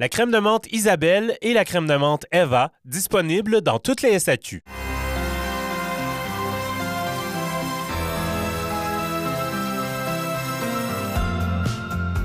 La crème de menthe Isabelle et la crème de menthe Eva, disponibles dans toutes les SAQ.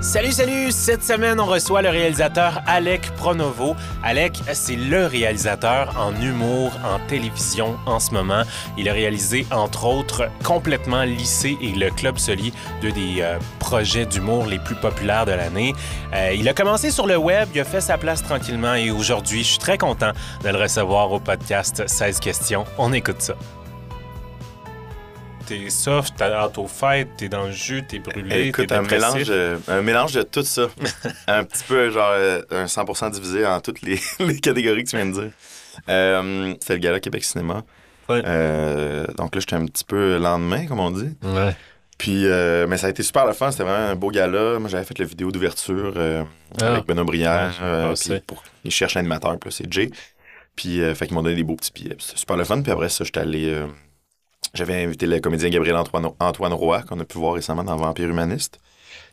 Salut, salut! Cette semaine, on reçoit le réalisateur Alec Pronovo. Alec, c'est le réalisateur en humour, en télévision en ce moment. Il a réalisé, entre autres, complètement Lycée et le Club Soli, deux des euh, projets d'humour les plus populaires de l'année. Euh, il a commencé sur le web, il a fait sa place tranquillement et aujourd'hui, je suis très content de le recevoir au podcast 16 questions. On écoute ça t'es soft, t'es hâte aux fêtes, t'es dans le jus, t'es brûlé, Écoute, t'es un mélange, euh, un mélange de tout ça. un petit peu, genre, euh, un 100% divisé en toutes les, les catégories que tu viens de dire. Euh, C'était le gala Québec Cinéma. Ouais. Euh, donc là, j'étais un petit peu lendemain, comme on dit. Ouais. Puis, euh, mais ça a été super le fun. C'était vraiment un beau gala. Moi, j'avais fait la vidéo d'ouverture Ah. avec Benoît Brière. Passé. puis pour, ils cherchent l'animateur, puis c'est Jay. Puis, euh, fait qu'ils m'ont donné des beaux petits billets. C'était super le fun. Puis après ça, j'étais allé... euh, j'avais invité le comédien Gabriel Antoine, Antoine Roy, qu'on a pu voir récemment dans Vampire Humaniste,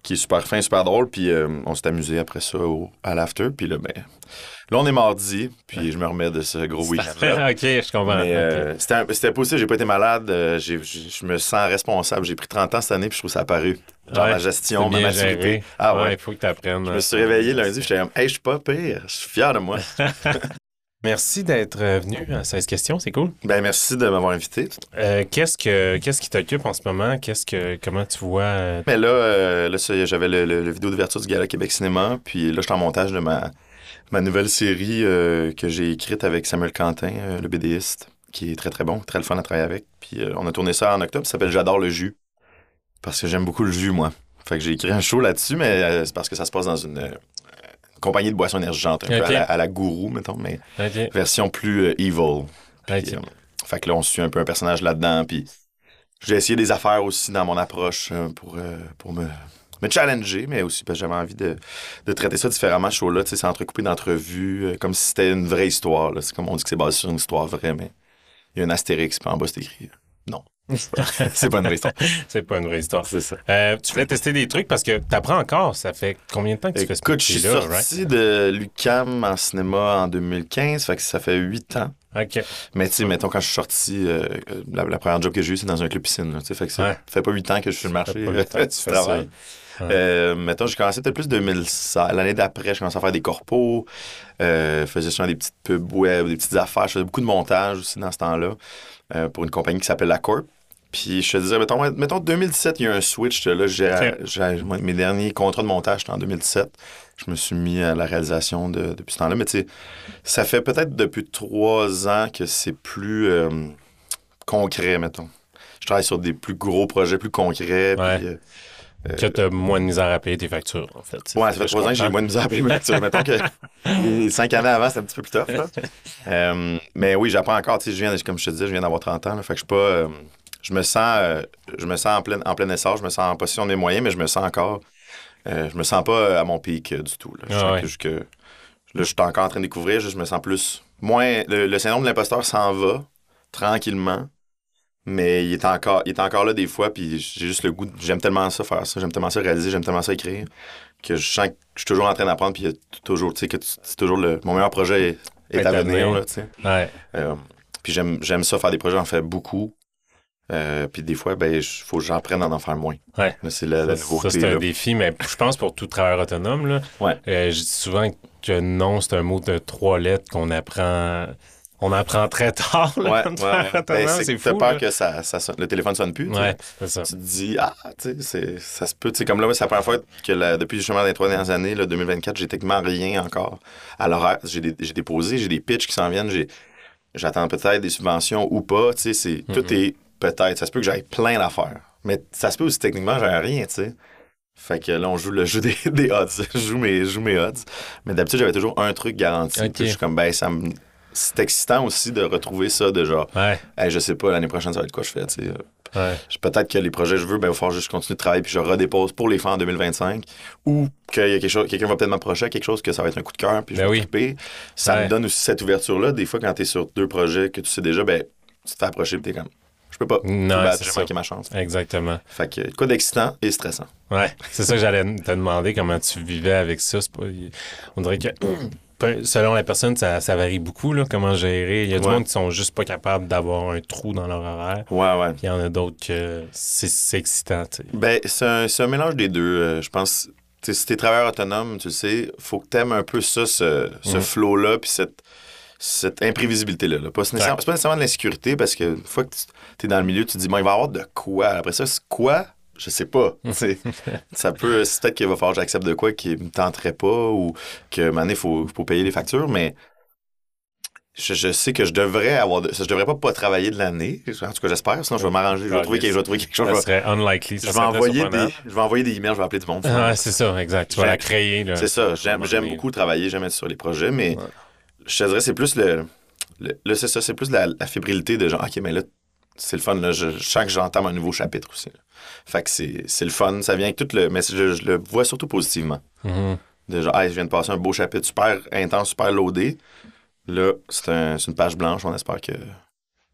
qui est super fin, super drôle. Puis euh, on s'est amusé après ça au- à l'after. Puis là, ben, là, on est mardi, puis je me remets de ce gros week-end-là. ok, je comprends. Mais euh, c'était possible, j'ai pas été malade, euh, je me sens responsable. J'ai pris 30 ans cette année, puis je trouve ça apparu. Genre Ouais, ma gestion, ma maturité. géré. Ah ouais. il faut que tu apprennes. Je me suis réveillé lundi, j'étais comme, hey, je suis pas pire, je suis fier de moi. Merci d'être euh, venu à 16 questions, c'est cool. ben, merci de m'avoir invité. Euh, qu'est-ce, que, qu'est-ce qui t'occupe en ce moment? Qu'est-ce que, comment tu vois? euh, Mais là, euh, là j'avais le, le- le vidéo d'ouverture du Gala Québec Cinéma, puis là, je suis en montage de ma, ma nouvelle série euh, que j'ai écrite avec Samuel Quentin, le BDiste, qui est très très bon, très le fun à travailler avec. Puis on a tourné ça en octobre, ça s'appelle J'adore le jus, parce que j'aime beaucoup le jus, moi. Fait que j'ai écrit un show là-dessus, mais c'est parce que ça se passe dans une, compagnie de boissons énergisantes, un peu à la, à la gourou, mettons, mais version plus euh, evil. Puis, euh, fait que là, on suit un peu un personnage là-dedans. Puis j'ai essayé des affaires aussi dans mon approche euh, pour, pour me, me challenger, mais aussi parce que j'avais envie de, de traiter ça différemment, ce show-là. Tu sais, C'est entrecoupé d'entrevues, comme si c'était une vraie histoire. là. C'est comme on dit que c'est basé sur une histoire vraie, mais il y a un astérix, puis en bas, c'est écrit. Non. c'est pas une vraie histoire. C'est pas une vraie histoire. C'est ça. Euh, tu voulais tester des trucs parce que t'apprends encore. Ça fait combien de temps que tu fais ce Écoute, je suis sorti de l'UCAM en cinéma en 2015, fait que ça fait huit ans. OK. Mais tu sais, mettons, quand je suis sorti, euh, la, la première job que j'ai eue, c'est dans un club piscine. là, tu sais, fait que ça Ouais. fait pas huit ans que je suis le marché du fais travail. ça. Ouais. Euh, mettons, j'ai commencé peut-être plus 2016. L'année d'après, je commençais à faire des corpos, euh, faisais souvent des petites pubs web, des petites affaires. Je faisais beaucoup de montage aussi dans ce temps-là euh, pour une compagnie qui s'appelle La Corp. Puis je te disais, mettons, mettons 2017, il y a eu un switch. Là, j'ai, mes derniers contrats de montage, c'était en 2017. Je me suis mis à la réalisation de- depuis ce temps-là. Mais tu sais, ça fait peut-être depuis trois ans que c'est plus euh, concret, mettons. Je travaille sur des plus gros projets, plus concrets. Ouais. puis, euh, Que t'as moins de misère à payer tes factures, en fait. Ouais, ça fait trois ans que j'ai moins de misère à payer mes factures. Mettons que les cinq années avant, c'était un petit peu plus tough. là. Euh, mais oui, j'apprends encore. Tu sais, je viens, comme je te disais, je viens d'avoir 30 ans. là, fait que je suis pas. euh, je me sens, euh, je me sens en plein, en plein essor. Je me sens en position des moyens, mais je me sens encore. euh, je me sens pas à mon pic euh, du tout. Là. Je Ah sens ouais. que, là, je suis encore en train de découvrir. Je me sens plus. Moins. Le, le syndrome de l'imposteur s'en va tranquillement. Mais il est encore, il est encore là des fois, puis j'ai juste le goût. de- J'aime tellement ça faire ça, j'aime tellement ça réaliser, j'aime tellement ça écrire, que je sens que je suis toujours en train d'apprendre, puis toujours, tu sais, que tu- c'est toujours le. Mon meilleur projet est, à venir, venir. là, tu sais. Ouais. Euh, puis j'aime, j'aime ça faire des projets, j'en fais beaucoup. Euh, puis des fois, ben, il faut que j'en prenne à en faire moins. Ouais. C'est la, la Ça, nouveauté. ça, c'est un là. défi, mais je pense pour tout travailleur autonome, là, Ouais. euh, je dis souvent que non, c'est un mot de trois lettres qu'on apprend. On apprend très tard. Là, Ouais, ouais, Ben, c'est fou. peur là. que ça, ça sonne- le téléphone sonne plus. Ouais, c'est ça. tu te dis, ah, tu sais, c'est- ça se peut. Tu sais, comme là, c'est la première fois que la- depuis justement les trois dernières années, là, 2024, j'ai techniquement rien encore à l'horaire. J'ai des- j'ai déposé, j'ai des pitchs qui s'en viennent, j'ai- j'attends peut-être des subventions ou pas. Tu sais, c'est- Mhm. tout est peut-être. Ça se peut que j'aille plein d'affaires. Mais ça se peut aussi techniquement, j'ai rien, tu sais. Fait que là, on joue le jeu des, des odds. je, joue mes, je joue mes odds. Mais d'habitude, j'avais toujours un truc garanti. Puis je suis comme, ben, ça me. C'est excitant aussi de retrouver ça, de genre, Ouais, hey, je sais pas, l'année prochaine, ça va être quoi je fais, tu sais. ouais. Je- Peut-être que les projets que je veux, ben, il va falloir juste continuer de travailler puis je redépose pour les faire en 2025. Ou qu'il y a quelque chose, quelqu'un va peut-être m'approcher à quelque chose que ça va être un coup de cœur puis je Ben vais oui. triper. Ça Ouais. me donne aussi cette ouverture-là. Des fois, quand tu es sur deux projets que tu sais déjà, ben, tu te fais approcher puis t'es comme, je peux pas. Non, c'est j'ai ça. manqué ma chance. Exactement. Fait que quoi d'excitant et stressant. Ouais, c'est ça que j'allais te demander, comment tu vivais avec ça. C'est pas- On dirait que selon la personne, ça, ça varie beaucoup, là, comment gérer. Il y a du Ouais. monde qui sont juste pas capables d'avoir un trou dans leur horaire. Ouais, ouais. Puis il y en a d'autres que c'est c'est excitant, tu sais. Ben, c'est un, mélange des deux. euh, je pense, si t'es travailleur autonome, tu le sais, faut que t'aimes un peu ça, ce, ce Mhm. flow-là, puis cette, cette imprévisibilité-là. là. Pas pas nécessairement de l'insécurité, parce que une fois que tu es dans le milieu, tu te dis, bon, il va y avoir de quoi. Après ça, c'est quoi? Je sais pas. ça peut, c'est peut-être qu'il va falloir que j'accepte de quoi qui me tenterait pas, ou que, maintenant, il faut, faut payer les factures, mais je, je sais que je devrais avoir, de, je devrais pas pas travailler de l'année. En tout cas, j'espère, sinon je vais m'arranger, je vais Ah, trouver, quelque- je vais trouver quelque chose. Ça serait unlikely. ça je vais, envoyer des, je vais envoyer des emails, je vais appeler du monde. Ouais, c'est ça, exact. Tu vas la créer. C'est ça, j'aime, j'aime beaucoup travailler, j'aime être sur les projets, mais Ouais. je te dirais, c'est plus le. le- c'est ça, c'est plus la, la fébrilité de genre, OK, mais là, c'est le fun, là, je, je sens que j'entame un nouveau chapitre aussi. là. Fait que c'est, le fun, ça vient avec tout le. Mais je, je le vois surtout positivement. De genre, hey, je viens de passer un beau chapitre super intense, super loadé. Là, c'est, un- une page blanche, on espère que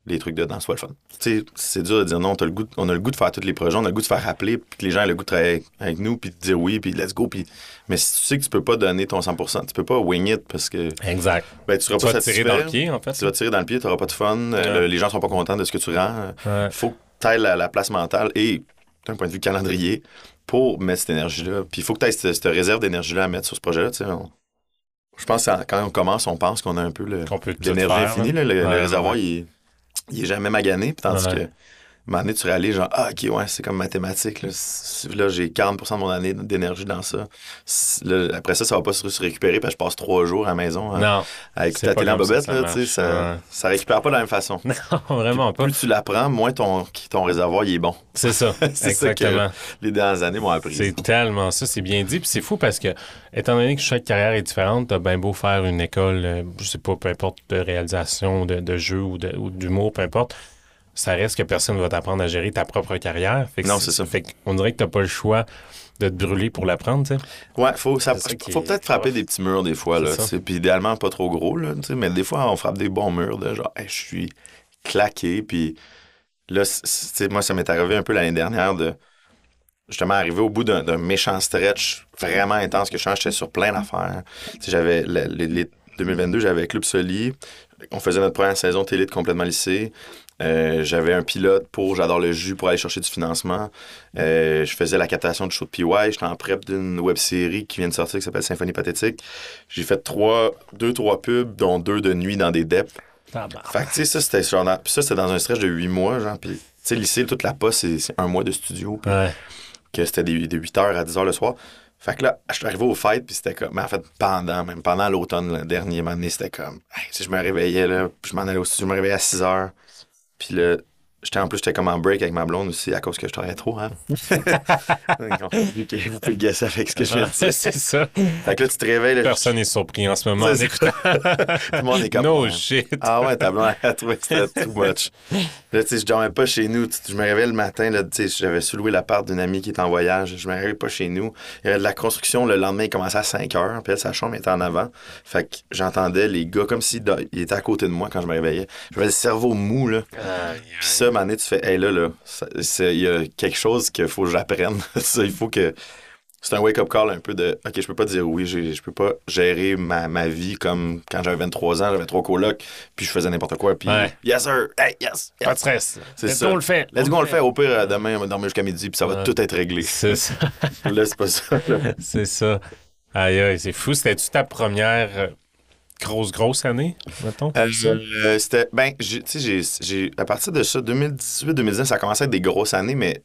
les trucs dedans soient le fun. Tu sais, c'est dur de dire non, le goût on a le goût de faire tous les projets, on a le goût de faire rappeler, puis que les gens aient le goût de travailler avec nous, puis de dire oui, puis let's go. Puis... Mais si tu sais que tu peux pas donner ton 100%, tu peux pas wing it parce que Exact. ben, tu seras Tu pas vas tirer dans le pied, en fait. Tu vas tirer dans le pied, tu n'auras pas de fun, euh, Ouais. les gens sont pas contents de ce que tu rends. Ouais. Il faut que tu ailles la, la place mentale et d'un point de vue calendrier pour mettre cette énergie-là. Puis il faut que tu aies cette, cette réserve d'énergie-là à mettre sur ce projet-là. On- Je pense que quand on commence, on pense qu'on a un peu l'énergie infinie. là. Le, réservoir, ouais. il, est, il est jamais magané. Puis tandis Ouais. que, donné, tu réalises, genre, ah, ok, ouais, c'est comme mathématique. Là, j'ai 40% de mon année d'énergie dans ça. Là, après ça, ça va pas se récupérer parce que je passe trois jours à la maison à, Non, à écouter la pas télé en comme ça là, ça tu sais, ça, marche. Ouais. ça récupère pas de la même façon. vraiment pas. Plus tu l'apprends, moins ton, ton réservoir il est bon. C'est ça, C'est ça que- exactement. Les dernières années m'ont appris. C'est tellement ça, c'est bien dit. Puis c'est fou parce que, étant donné que chaque carrière est différente, t'as bien beau faire une école, euh, je sais pas, peu importe, de réalisation, de, de jeu ou d'humour, peu importe, ça reste que personne va t'apprendre à gérer ta propre carrière. Fait que Non, c'est ça. Fait qu'on dirait que t'as pas le choix de te brûler pour l'apprendre, tu sais. Ouais, faut, ça, ça faut peut-être frapper des petits murs des fois. Là, tu Puis idéalement, pas trop gros. Là, tu mais des fois, on frappe des bons murs de genre, Hey, je suis claqué. Puis là, tu moi, ça m'est arrivé un peu l'année dernière de justement arriver au bout d'un méchant stretch vraiment intense que je j'étais sur plein d'affaires. Tu J'avais le- le- les 2022, j'avais Club Soli. On faisait notre première saison télé de complètement lycée. Euh, j'avais un pilote pour J'adore le jus pour aller chercher du financement. Euh, je faisais la captation du show de PY. J'étais en prep d'une web série qui vient de sortir qui s'appelle Symphonie Pathétique. J'ai fait trois, deux, trois pubs, dont deux de nuit dans des DEP. Fait que, tu sais, ça, c'était sur- ça, c'était dans un stretch de huit mois, genre. Puis, tu sais, lycée, toute la poste, c'est un mois de studio. Ouais. que c'était des- de 8h à 10h le soir. Fait que là, je suis arrivé aux fêtes, puis c'était comme. Mais en fait, pendant, même pendant l'automne, le dernier moment donné, c'était comme. Hey, sais, je me réveillais, là, puis je m'en allais au studio, je me réveillais à 6h. Puis là, j'étais en plus, j'étais comme en break avec ma blonde aussi, à cause que je travaillais trop, hein. Vous pouvez guesser avec ce que je viens de c'est dire. c'est ça. Fait que là, tu te réveilles, là, Personne n'est surpris en ce moment. en C'est écoutant. tout le monde est comme. No shit. Ah ouais, ta blonde a trouvé que c'était too much. Là, tu sais, je dormais pas chez nous. Tu- Je me réveillais le matin, là, tu sais, j'avais sous-loué l'appart d'une amie qui était en voyage. Je me réveillais pas chez nous. Il y avait de la construction le lendemain, il commençait à 5 heures. Puis elle, sa chambre était en avant. Fait que j'entendais les gars comme s'ils étaient à côté de moi quand je me réveillais. J'avais le cerveau mou, là. Puis ça, moment donné, tu fais, hey, là, là, il y a quelque chose qu'il faut que j'apprenne. il faut que. C'est un wake-up call un peu de OK, je peux pas dire oui, je peux pas gérer ma, ma vie comme quand j'avais 23 ans, j'avais trois colocs, puis je faisais n'importe quoi, puis Ouais. yes sir, hey, yes, Pas de stress. C'est ça. go, on le fait. Let's go, on le fait. Au pire, demain, on va dormir jusqu'à midi, puis ça va Ouais. tout être réglé. C'est ça. Là, c'est pas ça. C'est ça. Aïe, aïe, c'est fou. C'était-tu ta première euh, grosse, grosse année, mettons? Euh, c'était, ben, tu sais, j'ai, à partir de ça, 2018-2019, ça a commencé à être des grosses années, mais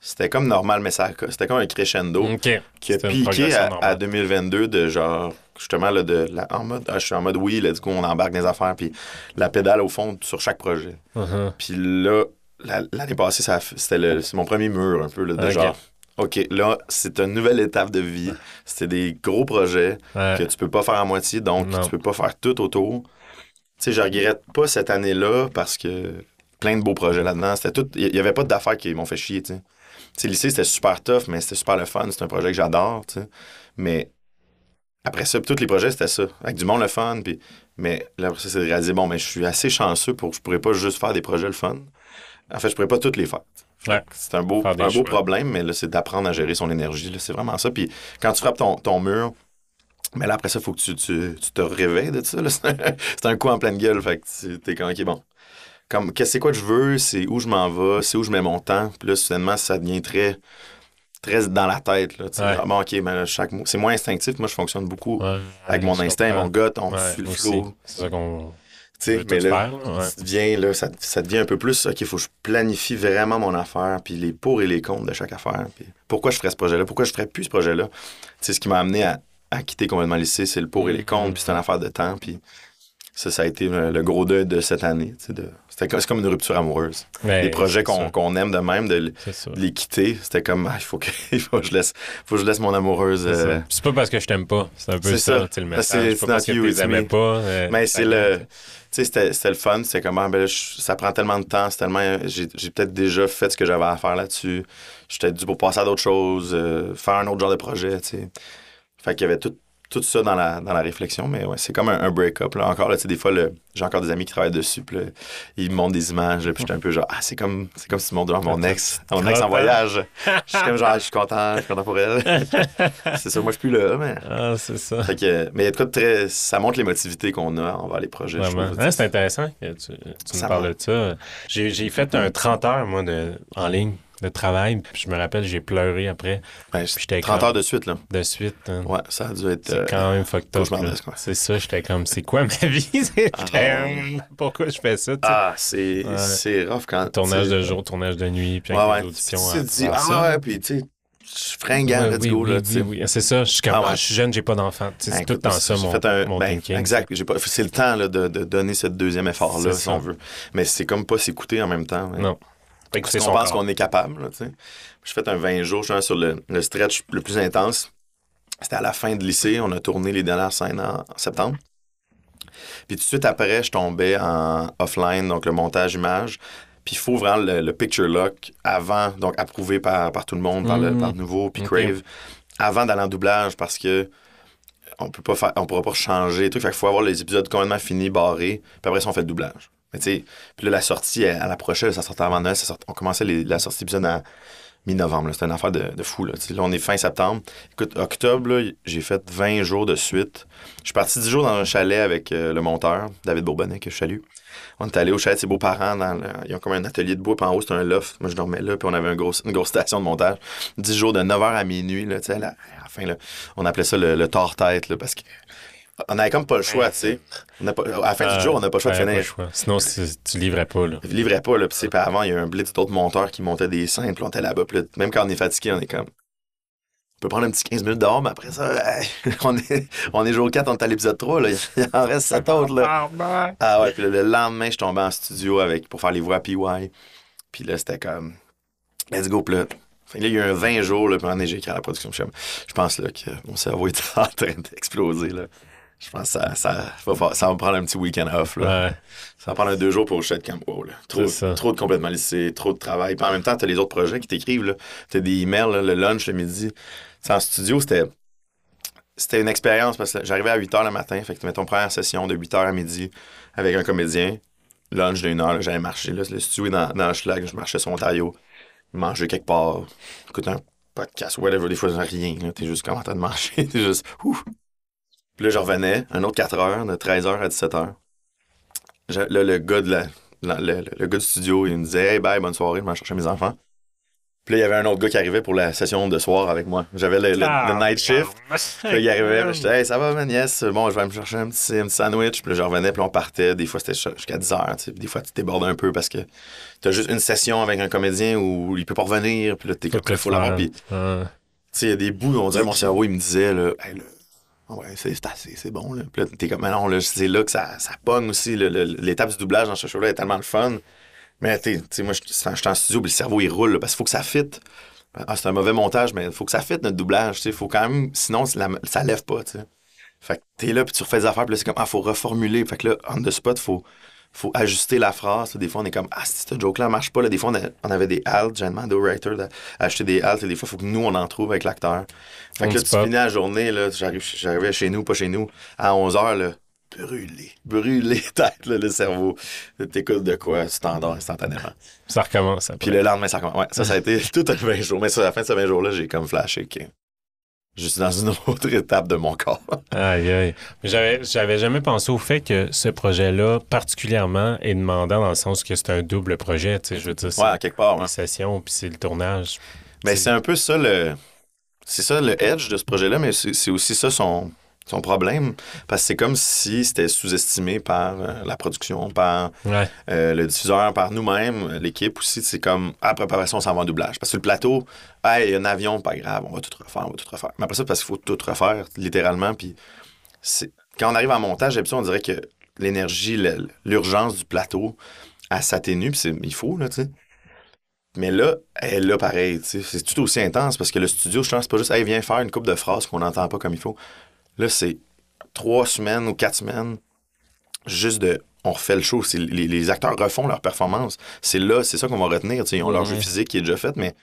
c'était comme normal, mais ça, c'était comme un crescendo. Qui a piqué à, normale. à 2022 de genre justement là, de en mode ah, je suis en mode oui let's go on embarque des affaires puis la pédale au fond sur chaque projet Uh-huh. puis là la- l'année passée ça c'était c'est mon premier mur un peu là, de genre ok là c'est une nouvelle étape de vie c'était des gros projets Ouais. que tu peux pas faire à moitié donc Non. tu peux pas faire tout autour sais, je regrette pas cette année-là parce que plein de beaux projets là-dedans. C'était tout. Il y avait pas d'affaires qui m'ont fait chier, tu sais. Tu sais, lycée, c'était super tough, mais c'était super le fun. C'est un projet que j'adore, tu sais. Mais après ça, tous les projets, c'était ça. Avec du monde le fun. Puis... Mais là, après ça, c'est de réaliser, bon, mais je suis assez chanceux pour que je pourrais pas juste faire des projets le fun. En fait, je pourrais pas toutes les faire. Ouais. C'est un beau, un beau choix. problème, mais là, c'est d'apprendre à gérer son énergie. C'est vraiment ça. Puis quand tu frappes ton, ton mur, mais là, après ça, il faut que tu, tu, tu te réveilles de ça. C'est un, coup en pleine gueule. Fait que tu- t'es comme, OK, bon. Comme, qu'est-ce c'est quoi que je veux, c'est où je m'en vais, c'est où je mets mon temps. Puis là, soudainement, ça devient très, très dans la tête. Là. Ouais. Ah, bon, OK, mais chaque mot. C'est moins instinctif. Moi, je fonctionne beaucoup Ouais. avec mon instinct, mon gut, on le flow. C'est ça qu'on Tu sais, veut mais là, faire. là, ouais. ça devient, là, ça, ça devient un peu plus, OK, il faut que je planifie vraiment mon affaire, puis les pour et les contre de chaque affaire. Puis pourquoi je ferais ce projet-là? Pourquoi je ferais plus ce projet-là? C'est ce qui m'a amené à, à quitter complètement le lycée, c'est le pour et les contre, puis c'est une affaire de temps, puis ça, ça a été le, le gros deuil de cette année. c'est comme une rupture amoureuse. Mais les projets c'est qu'on aime de même, de, les quitter, c'était comme, ah, il faut que, il faut que je laisse, faut que je laisse mon amoureuse. C'est euh. C'est pas parce que je t'aime pas. C'est un peu ça, ça. le message. c'est- pas parce que tu les aimais pas. euh, Mais c'est le. C'était le fun. C'était comme, ah, ben ça prend tellement de temps. C'est tellement. J'ai j'ai peut-être déjà fait ce que j'avais à faire là-dessus. J'étais dû pour passer à d'autres choses, euh, faire un autre genre de projet, tu sais. Fait qu'il y avait tout, tout ça dans la, dans la réflexion. Mais ouais, c'est comme un, un break-up. Là. Encore, là, tu sais, des fois, le- j'ai encore des amis qui travaillent dessus. Puis là, ils me montrent des images. là, Puis j'étais un peu genre, ah, c'est comme, c'est comme si tu montres mon ex, mon ex en Content. voyage. Je suis comme genre, je suis content, je suis content pour elle. c'est ça, moi, je suis plus là, mais. Ah, c'est ça. Fait que, mais il y a de quoi de très. Ça montre l'émotivité qu'on a envers les projets. Hein, c'est intéressant que tu, tu me parles de ça. J'ai j'ai fait un 30 heures, moi, de, en ligne de travail. Puis je me rappelle, j'ai pleuré après, Ouais, j'étais 30 comme- heures de suite, là. de suite. hein. Ouais, ça a dû être. C'est euh, quand même fucked up. C'est ça, j'étais comme, c'est quoi ma vie? Ah, pourquoi je fais ça? Ah, c'est Ouais. c'est rough quand. tournage de jour, tournage de nuit, puis avec ouais. des auditions. Tu dis, ah ça. ouais, puis tu sais, je suis fringant, let's oui, go, oui, là, oui, oui. C'est ça, je suis Ah ah, je suis jeune, j'ai pas d'enfant. Sais, Ben, C'est tout le temps ça, mon, un- mon ben, thinking. Exact. J'ai pas- C'est le temps là, de, de donner ce deuxième effort-là, C'est si ça. on veut. Mais c'est comme pas s'écouter en même temps. Non. Parce qu'on pense qu'on est capable, là. J'ai fait un 20 jours, je suis sur le, le stretch le plus intense. C'était à la fin de lycée. On a tourné les dernières scènes en, en septembre. Puis tout de suite après, je tombais en offline, donc le montage image. Puis il faut vraiment le, le picture lock avant, donc approuvé par, par tout le monde, par, le, Mm. Nouveau, puis. Crave, avant d'aller en doublage parce que on peut pas faire, on pourra pas changer tout. Fait qu'il faut avoir les épisodes complètement finis, barrés, puis après ça, on fait le doublage. Mais puis là, la sortie, elle, approchait, ça sortait avant Noël, on commençait la sortie d'épisode en mi-novembre. C'était une affaire de, fou. Là. On est fin septembre. Écoute, octobre, j'ai fait 20 jours de suite. Je suis parti 10 jours dans un chalet avec euh, le monteur, David Bourbonnet, que je salue. On est allé au chalet de ses beaux-parents. Ils ont comme un atelier de bois, puis en haut, c'était un loft. Moi, je dormais là, puis on avait une grosse station de montage. 10 jours de 9h à minuit, là, tu sais, à la, à fin, là, on appelait ça le, le tord-tête, là, parce que on avait comme pas le choix, tu sais. On a pas- À la fin du Euh, jour, on n'a pas le choix de pas finir. le choix. Sinon, tu livrais pas, là. Je livrais pas, là. Puis c'est pas avant, il y a eu un blitz d'autres monteurs qui montaient des scènes, puis on était là-bas. Puis là, même quand on est fatigué, on est comme. On peut prendre un petit 15 minutes dehors, mais après ça, hey, on, est, on est jour 4, on est à l'épisode 3, là. Il en reste 7 autres, là. Ah ouais, puis le lendemain, je tombais en studio avec, pour faire les voix à PY. Puis là, c'était comme. Let's go, puis là. Que là, il y a eu un 20 jours, là, moment donné, j'ai écrit à la production. Je suis comme, Je pense là, que mon cerveau est en train d'exploser. Là. Je pense que ça, ça, va, ça va me prendre un petit week-end off. Là. Ouais. Ça va prendre un deux jours pour sois comme wow, là. Trop, trop de complètement lycée, trop de travail. Puis en même temps, t'as les autres projets qui t'écrivent. là. T'as des emails, là, le lunch le midi. C'est en studio, c'était. C'était une expérience parce que j'arrivais à 8 h le matin. Fait que tu mets ton première session de 8 h à midi avec un comédien. Lunch d'une heure, j'allais marcher. Là, le studio est dans, dans le schlag. Je marchais sur Ontario. Manger quelque part. Écouter un podcast, whatever. Des fois, rien. T'es juste comme en train de manger. T'es juste. Ouf. Puis là, je revenais, un autre 4 heures, de 13h à 17h. Je- là, le gars de la, la- le, le- le gars du studio, il me disait Hey, bye, bonne soirée, je vais chercher mes enfants. Puis là, il y avait un autre gars qui arrivait pour la session de soir avec moi. J'avais le, le- Ah, le night shift. Puis là, il arrivait, puis j'étais Hey, ça va, man, yes, bon, je vais me chercher un petit, un petit sandwich. Puis là, je revenais, puis on partait. Des fois, c'était jusqu'à 10h. tu sais. Puis Des fois, tu débordes un peu parce que t'as juste une session avec un comédien où il peut pas revenir. Puis là, t'es comme, il faut l'avoir. Puis, tu Ouais. sais, il y a des bouts, on dirait, mon cerveau, il me disait, là, Hey, là, Ouais, c'est c'est bon. Là. T'es comme, mais non, là, c'est là que ça, ça pogne aussi. L'étape du doublage dans ce show-là est tellement le fun. Mais tu sais, moi, je suis en studio, le cerveau, il roule, là, parce qu'il faut que ça fitte. Ah, c'est un mauvais montage, mais il faut que ça fitte notre doublage. Faut quand même, sinon, la- ça lève pas. tu. Fait que t'es là, puis tu refais des affaires, puis là, c'est comme, ah, faut reformuler. Fait que là, on the spot, faut, faut ajuster la phrase. Des fois, on est comme, ah, si cette joke-là marche pas. Là, des fois, on, a- on avait des halts. J'ai demandé au writer d'acheter des halts. Et des fois, il faut que nous, on en trouve avec l'acteur. Fait que là, tu finis la journée, là, j'arrivais chez nous, pas chez nous, à 11h, là, brûlé, brûlé tête, là, le cerveau. T'écoutes de quoi, tu t'endors instantanément. Ça recommence après. Puis le lendemain, ça recommence. Ouais, ça, ça a été tout un 20 jours. Mais sur la fin de ce 20 jours-là, j'ai comme flashé que je suis dans une autre étape de mon corps. Aïe, aïe. Mais J'avais, j'avais jamais pensé au fait que ce projet-là, particulièrement, est demandant dans le sens que c'est un double projet. Tu sais, je veux dire, c'est Ouais, quelque part. hein. la session puis c'est le tournage. Mais c'est un peu ça le. C'est ça le edge de ce projet-là, mais c'est aussi ça son, son problème. Parce que c'est comme si c'était sous-estimé par euh, la production, par Ouais. euh, le diffuseur, par nous-mêmes, l'équipe aussi. C'est comme, ah, préparation, on s'en va en doublage. Parce que le plateau, hey, il y a un avion, pas grave, on va tout refaire, on va tout refaire. Mais après ça, parce qu'il faut tout refaire, littéralement. Puis quand on arrive en montage, on dirait que l'énergie, l'urgence du plateau, elle s'atténue, puis il faut, là, tu sais. Mais là, elle est là pareil, tu sais. C'est tout aussi intense parce que le studio, je pense, c'est pas juste, hey, viens faire une coupe de phrases qu'on n'entend pas comme il faut. Là, c'est trois semaines ou quatre semaines juste de. On refait le show. Les, les acteurs refont leur performance. C'est là, c'est ça qu'on va retenir. tu sais. Ils ont leur jeu physique qui est déjà fait, mais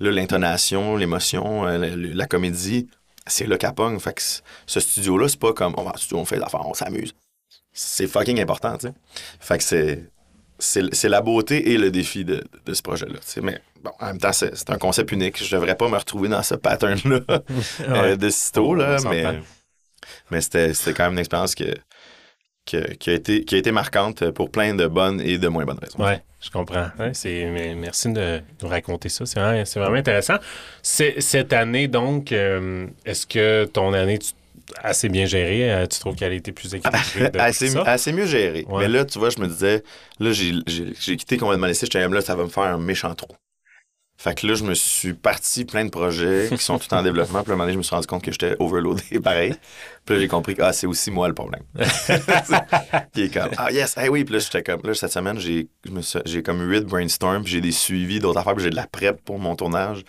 là, l'intonation, l'émotion, euh, la, la comédie, c'est là qu'elle pogne. Fait que ce studio-là, c'est pas comme on va studio, on fait des affaires, on s'amuse. C'est fucking important, tu sais. Fait que c'est. C'est la beauté et le défi de, de ce projet-là. Mais bon, en même temps, c'est un concept unique. Je devrais pas me retrouver dans ce pattern-là euh, de sitôt, là, mais, mais c'était c'était quand même une expérience que, que- qui, a été, qui a été marquante pour plein de bonnes et de moins bonnes raisons. Ouais, je comprends. Ouais, c'est, mais merci de nous raconter ça. C'est vraiment, intéressant. C'est- cette année, donc, euh, est-ce que ton année, tu assez bien gérée, euh, tu trouves qu'elle a été plus équilibrée assez, tout ça? assez mieux géré. Ouais. Mais là, tu vois, je me disais, là, j'ai quitté complètement laissé. J'étais comme là, ça va me faire un méchant trou. Fait que là, je me suis parti plein de projets qui sont tout en développement. Puis à un moment donné, je me suis rendu compte que j'étais overloadé pareil. Puis là, j'ai compris que ah, c'est aussi moi le problème. Qui est comme Ah yes, hey oui, puis là, j'étais comme là, cette semaine, j'ai comme huit brainstorm, puis j'ai des suivis d'autres affaires, puis j'ai de la prep pour mon tournage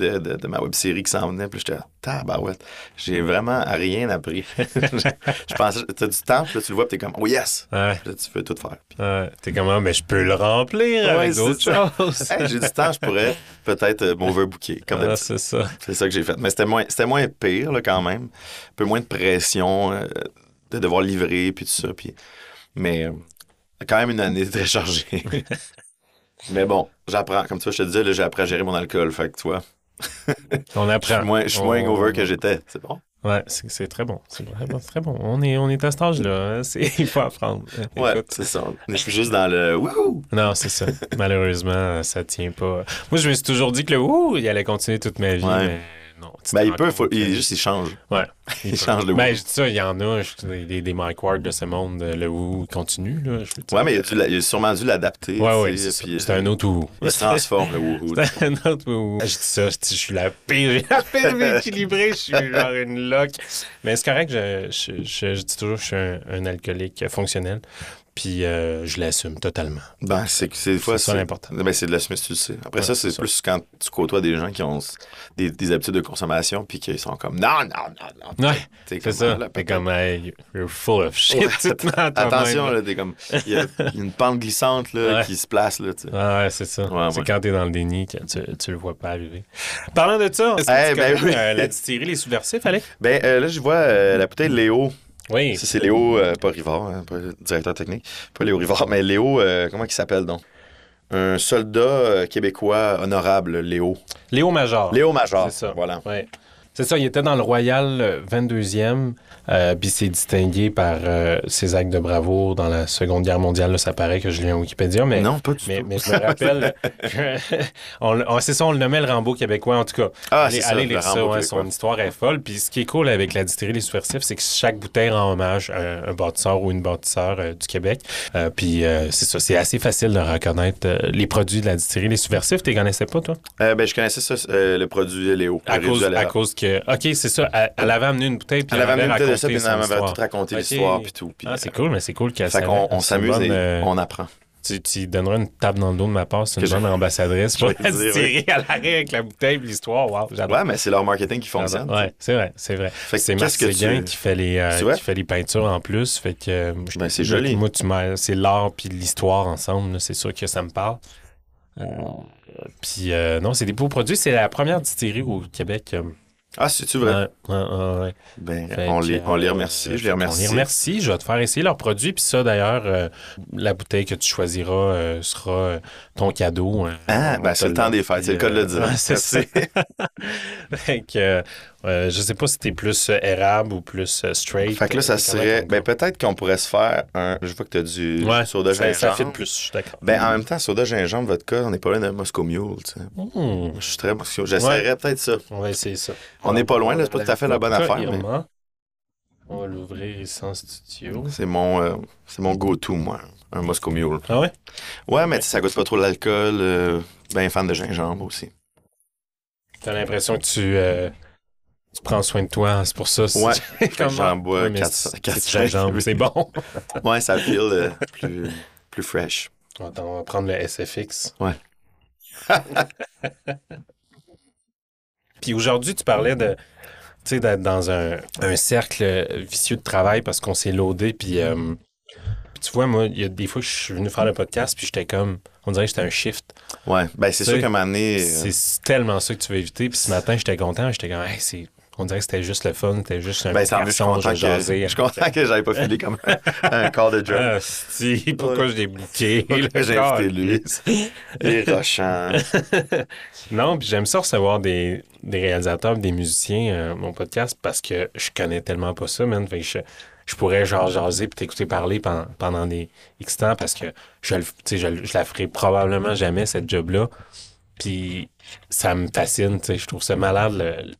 de, de, de ma web série qui s'en venait. Puis j'étais tabarouette. J'ai vraiment rien appris. je pensais, t'as du temps, puis là, tu le vois, puis t'es comme Oh yes! Ouais, Puis là, tu peux tout faire. Puis, ouais. T'es comment? Mais je peux le remplir Ouais, avec d'autres choses. hey, j'ai du temps, je pourrais peut-être euh, m'overbooker. Comme Ah, c'est ça. C'est ça que j'ai fait. Mais c'était moins, c'était moins pire, là, quand même. Un peu moins de pression euh, de devoir livrer, puis tout ça. Puis... Mais euh, quand même une année très chargée. Mais bon, j'apprends. Comme tu vois, je te disais, là, j'ai appris à gérer mon alcool. Fait que, tu vois, On je apprend. suis moins, je suis moins On- over que j'étais. C'est bon? Ouais, c'est, très bon. C'est vraiment très bon. On est, on est à cet âge-là. hein. Il faut apprendre. Ouais, c'est ça. Je suis juste dans le wouhou! Non, c'est ça. Malheureusement, ça tient pas. Moi, je me suis toujours dit que le ouh, il allait continuer toute ma vie, Ouais. mais non. Ben, il peut, faut, il, juste, il change. Ouais. Il change de Ben, je dis ça, il y en a, je- des, des Mike Ward de ce monde, le ouh continue, là. Je. Ouais, mais il a, dû il a sûrement dû l'adapter. Ouais, ouais, c'est un autre ouh. Il se transforme, le wouhou. C'est un autre ouh. Je dis ça, je dis, je suis la pire, la pire équilibrée, je suis genre une loque. Mais c'est correct, je, je, dis toujours que je suis un, un alcoolique fonctionnel, puis euh, je l'assume totalement. Ben, c'est des fois. C'est ça l'important. Ben, c'est de l'assumer si tu le sais. Après Ouais, ça, c'est plus quand tu côtoies des gens qui ont des, des habitudes de consommation puis qui sont comme non, non, non, non. Ouais, c'est ça. T'es comme, hey, you're full of shit. Ouais, Attention, là. t'es comme. Il y a une pente glissante là, Ouais. qui se place. Là. Ah ouais, c'est ça. Ouais, c'est quand t'es dans le déni que tu, tu le vois pas arriver. Parlant de ça, est-ce que Eh, tu ben connais, oui. euh, la distillerie Les Subversifs, allez? Ben, euh, là, je vois euh, la bouteille Léo. Oui. Ça, c'est Léo, pas Rivard, hein, pas directeur technique. Pas Léo Rivard, mais Léo, comment il s'appelle donc? Un soldat québécois honorable, Léo. Léo Major. Léo Major. C'est ça. Voilà. Ouais. C'est ça, il était dans le Royal euh, 22e, euh, puis il s'est distingué par euh, ses actes de bravoure dans la Seconde Guerre mondiale. Là, ça paraît que je lis en Wikipédia, mais, non, pas du mais, tout. mais je me rappelle c'est ça, on le nommait le Rambo québécois, en tout cas. Ah, allez allez le lire ça, ouais, québécois. son histoire est folle. Puis ce qui est cool avec la distillerie Les Subversifs, c'est que chaque bouteille rend hommage à un bâtisseur ou une bâtisseur euh, du Québec. Euh, puis euh, c'est ça, c'est assez facile de reconnaître euh, les produits de la distillerie Les Subversifs. Tu les connaissais pas, toi? Euh, ben, je connaissais ça, euh, le produit Léo. À cause, à cause que. OK, c'est ça. Elle, elle avait amené une bouteille, puis Elle avait amené une bouteille de ça, puis elle m'avait tout raconté l'histoire, puis tout. puis, Ah, c'est cool, mais c'est cool qu'elle Fait qu'on on s'amuse et euh, on apprend. Tu, tu donneras une tape dans le dos de ma part, c'est une bonne ambassadrice. je Pour vais se tirer à l'arrêt avec la bouteille et l'histoire. Wow, j'adore. Ouais, mais c'est leur marketing qui fonctionne. Ouais, c'est vrai, c'est vrai. C'est Marc qu'est-ce que Séguin tu- qui fait les euh, qui fait les peintures en plus, fait que euh, Ben, c'est joli. Moi, tu m'as- c'est l'art puis l'histoire ensemble, c'est sûr que ça me parle. Euh, puis euh, non, c'est des beaux produits. C'est la première distillerie au Québec. euh, Ah, c'est-tu vrai? ouais, ouais, ouais, ouais. Ben, on, que, les, on les euh, remercie. Je les remercie. les remercie. Je vais te faire essayer leurs produits. Puis ça, d'ailleurs, euh, la bouteille que tu choisiras euh, sera ton cadeau. hein. Ah, On ben, c'est le temps des fêtes. C'est le cas de le dire. c'est ça. Fait que, euh, je sais pas si t'es plus euh, érable ou plus euh, straight. Fait que là, ça Euh, serait. Ben, peut-être qu'on pourrait se faire un. Je vois que t'as du Ouais, soda ça, ça gingembre. fit plus, je suis d'accord. Ben, en même temps, soda gingembre, votre cas, on n'est pas loin de Moscow Mule, tu sais. Hmm, Je suis très Moscow. J'essaierais peut-être ça. on va essayer ça. On n'est pas loin, là, c'est pas tout à fait la bonne affaire, mais. On va l'ouvrir ici en studio. c'est mon, c'est mon go-to, moi, un Moscow Mule. Ah ouais? Ouais, mais ça goûte pas trop l'alcool. ben fan de gingembre aussi. T'as l'impression que tu, tu prends soin de toi, hein, c'est pour ça. Ouais, Comment? j'en bois Ouais, mais 400 c'est- 400 c'est gingembre, c'est bon. Ouais, ça feel euh, plus, plus fresh. Attends, on va prendre le SFX. Ouais. Puis aujourd'hui, tu parlais de, d'être dans un, un cercle vicieux de travail parce qu'on s'est loadé. Puis, euh, puis tu vois, moi, il y a des fois que je suis venu faire le podcast, puis j'étais comme, on dirait que j'étais un shift. Ouais, ben c'est sûr qu'à un moment donné, euh, C'est tellement ça que tu veux éviter. Puis ce matin, j'étais content. J'étais comme, hey, c'est. On dirait que c'était juste le fun, c'était juste un ben, petit mieux, je suis garçon, content je que, je suis content que j'avais pas filé comme un, un corps de job. Ah, si, pourquoi je l'ai bouqué? J'ai invité lui? Les rochants. non, puis j'aime ça recevoir des, des réalisateurs, des musiciens, euh, mon podcast, parce que je connais tellement pas ça, man. Fait que je, je pourrais genre jaser puis t'écouter parler pendant, pendant des X temps parce que je, je, je la ferai probablement jamais, cette job-là. Puis ça me fascine, tu sais. Je trouve ça malade, le,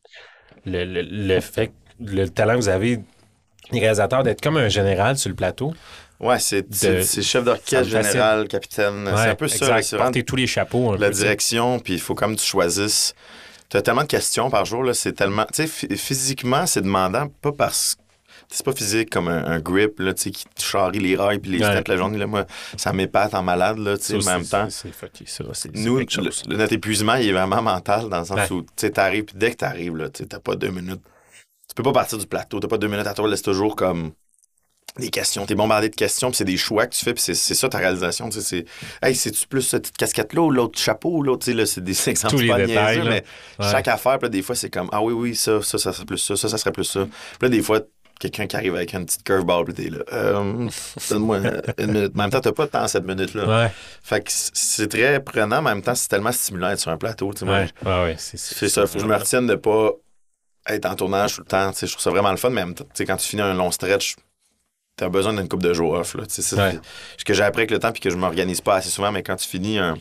le, le, le fait, le talent que vous avez, les réalisateurs, d'être comme un général sur le plateau. Ouais, c'est c'est- De- chef d'orchestre, général, capitaine. c'est un peu ça. exact. Porter tous les chapeaux. un la peu, direction, puis il faut comme tu choisisses. Tu as tellement de questions par jour, là, c'est tellement. Tu sais, phy- physiquement, c'est demandant, pas parce c'est pas physique comme un, un grip là, tu sais, qui te charrie les rails puis les Ouais. steps la journée. Là, moi, ça m'épate en malade, là, tu Ça en même temps. c'est- fucké, ça. C'est Nous, quelque chose. le- notre épuisement, il est vraiment mental dans le sens Ouais. où, tu sais, t'arrives, puis dès que t'arrives, là, tu t'as pas deux minutes. Tu peux pas partir du plateau, t'as pas deux minutes à toi, là, c'est toujours comme des questions. T'es bombardé de questions, puis c'est des choix que tu fais, puis c'est ça ta réalisation, tu sais, c'est, hey, c'est-tu plus cette petite casquette-là ou l'autre chapeau, l'autre, tu sais, là, c'est des exemples Tous les pas détails, niaiseux, là. mais Ouais. chaque affaire, puis là, des fois, c'est comme, ah oui, oui, ça, ça, ça serait plus ça, ça, ça serait plus ça. Puis là, des fois, quelqu'un qui arrive avec une petite curveball, puis t'es là, euh, donne-moi une minute. En même temps, t'as pas de temps cette minute-là. Ouais, Fait que c'est très prenant, mais en même temps, c'est tellement stimulant d'être sur un plateau. tu ouais, ouais, ouais, c'est ça, faut que je me retienne de pas être en tournage tout le temps. Je trouve ça vraiment le fun, mais en même temps, quand tu finis un long stretch, t'as besoin d'une coupe de jours off. Là, Ouais. ce que j'ai appris avec le temps puis que je m'organise pas assez souvent, mais quand tu finis un.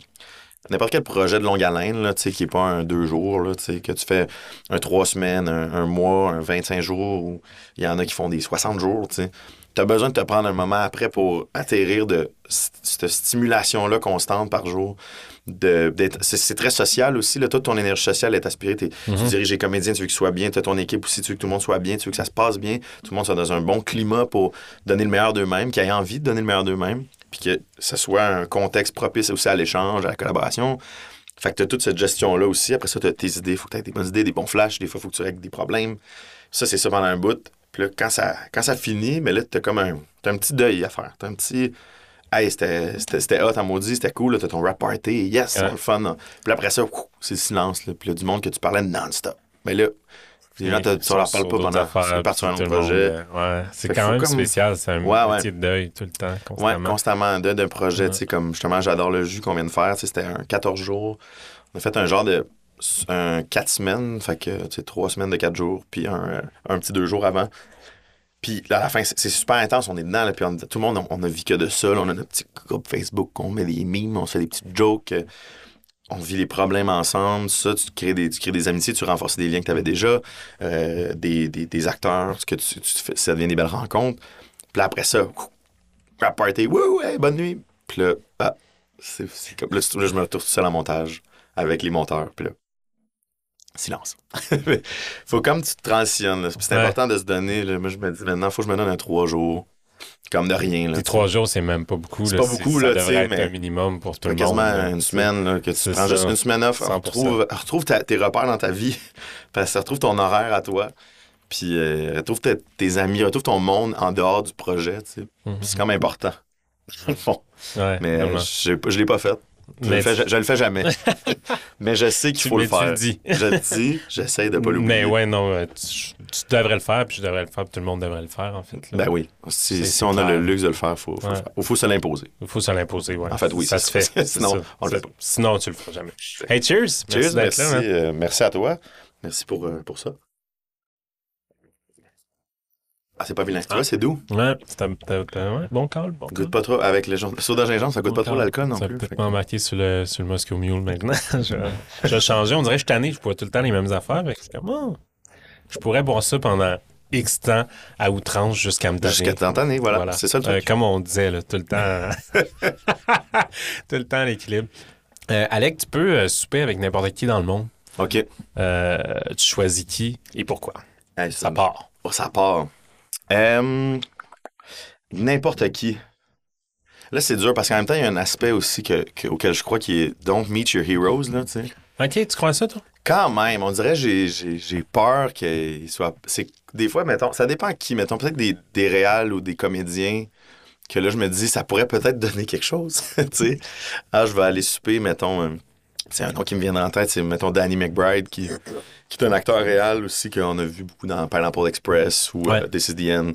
N'importe quel projet de longue haleine, là, qui n'est pas un deux jours, là, que tu fais un trois semaines, un, un mois, un 25 jours, ou il y en a qui font des 60 jours, tu as besoin de te prendre un moment après pour atterrir de cette stimulation-là constante par jour. De, c'est, très social aussi. Là, toute ton énergie sociale est aspirée. Tu Mhm. diriges les comédiens, tu veux qu'ils soient bien. Tu as ton équipe aussi, tu veux que tout le monde soit bien. Tu veux que ça se passe bien. Tout le monde soit dans un bon climat pour donner le meilleur d'eux-mêmes, qu'ils aient envie de donner le meilleur d'eux-mêmes. Puis que ce soit un contexte propice aussi à l'échange, à la collaboration. Fait que tu as toute cette gestion-là aussi. Après ça, tu as tes idées. Il faut que tu aies des bonnes idées, des bons flashs. Des fois, il faut que tu règles des problèmes. Ça, c'est ça pendant un bout. Puis là, quand ça, quand ça finit, mais là, tu as comme un, t'as un petit deuil à faire. Tu un petit. Hey, c'était, hot en maudit, c'était cool, t'as ton rap party, yes, c'est Ouais. le fun. Puis après ça, c'est le silence, là. Puis là, du monde que tu parlais non-stop. Mais là, les gens, tu leur parles pas pendant. Sur un autre projet. Ouais, c'est quand même comme- spécial. C'est un Ouais, ouais. métier de deuil tout le temps, Ouais, constamment. constamment en deuil d'un projet, Ouais. sais, comme justement, j'adore le jus qu'on vient de faire, c'était un 14 jours. On a fait un genre de un 4 semaines, fait que, tu sais, 3 semaines de 4 jours, puis un, un petit 2 jours avant. Puis là, à la fin, c'est super intense, on est dedans, là, puis on- tout le monde, on, on a vu que de ça, là, on a notre petit groupe Facebook, on met des memes, on se fait des petites jokes, euh, on vit les problèmes ensemble, ça, tu crées des, tu crées des amitiés, tu renforces des liens que tu avais déjà, euh, des, des, des acteurs, que tu, tu fais, ça devient des belles rencontres. Puis là, après ça, rap party, wouh, hey, bonne nuit. Puis là, ah, c'est comme, là, là, je me retrouve tout seul en montage avec les monteurs. Puis là, silence. faut comme tu te transitionnes. C'est Ouais. important de se donner. là. Moi, je me dis maintenant, faut que je me donne un trois jours. Comme de rien. Là, trois jours, c'est même pas beaucoup. C'est pas beaucoup, ça là, devrait tu sais, être mais- un minimum pour tout le quasiment monde. là. une semaine là, que tu prends juste ça. une semaine off, 100%. retrouve, retrouve ta- tes repères dans ta vie, parce que retrouve ton horaire à toi, puis euh, retrouve tes, tes amis, retrouve ton monde en dehors du projet, tu sais. Mhm. Puis C'est comme important. Bon, Ouais, mais euh, je je l'ai pas fait. Je, Mais le fais, tu- je, je le fais jamais. mais je sais qu'il faut le mais tu faire. le dis? je le dis, j'essaie de pas l'oublier. Mais ouais, non, euh, tu, tu devrais le faire, puis je devrais le faire, puis tout le monde devrait le faire, en fait. là. Ben oui. Si, on a le luxe de le faire, il faut, faut, le faire. Ou faut se l'imposer. Il faut se l'imposer, ouais. En fait, oui, Ça se fait. Sinon, ça. on le fait pas. Sinon, tu le feras jamais. Hey, cheers! Cheers, Merci d'être merci, là. hein. euh, merci à toi. Merci pour, euh, pour ça. Ah, c'est pas vilain. Tu Ah. vois, c'est doux. Ouais, t'as- ouais, bon call, bon. Goûte pas trop avec les gens. Le soda gingembre, ça goûte Bon pas trop l'alcool non Ça plus. peut-être embarqué sur le, sur le Moscow Mule maintenant. je, vais changer. On dirait que je suis tanné, je bois tout le temps les mêmes affaires. C'est comme, oh, je pourrais boire ça pendant X temps à outrance jusqu'à me donner. Jusqu'à t'entendre, voilà. C'est ça le Euh, truc. comme on disait, là, tout le temps. tout le temps l'équilibre. Euh, Alec, tu peux euh, souper avec n'importe qui dans le monde. OK. Euh, tu choisis qui et pourquoi. Hey, Ça part. Oh, ça part. Euh, N'importe qui. Là, c'est dur parce qu'en même temps, il y a un aspect aussi que, que- auquel je crois qui est Don't meet your heroes, là, tu sais. OK, tu crois ça, toi? Quand même, on dirait j'ai j'ai j'ai peur qu'il soit. C'est des fois, mettons, ça dépend qui, mettons, peut-être des, des réals ou des comédiens que là, je me dis, ça pourrait peut-être donner quelque chose. tu sais, ah, je vais aller souper, mettons. C'est un nom qui me vient en tête, c'est mettons Danny McBride qui, qui est un acteur réel aussi qu'on a vu beaucoup dans Pineapple Express ou Ouais. euh, This is the End,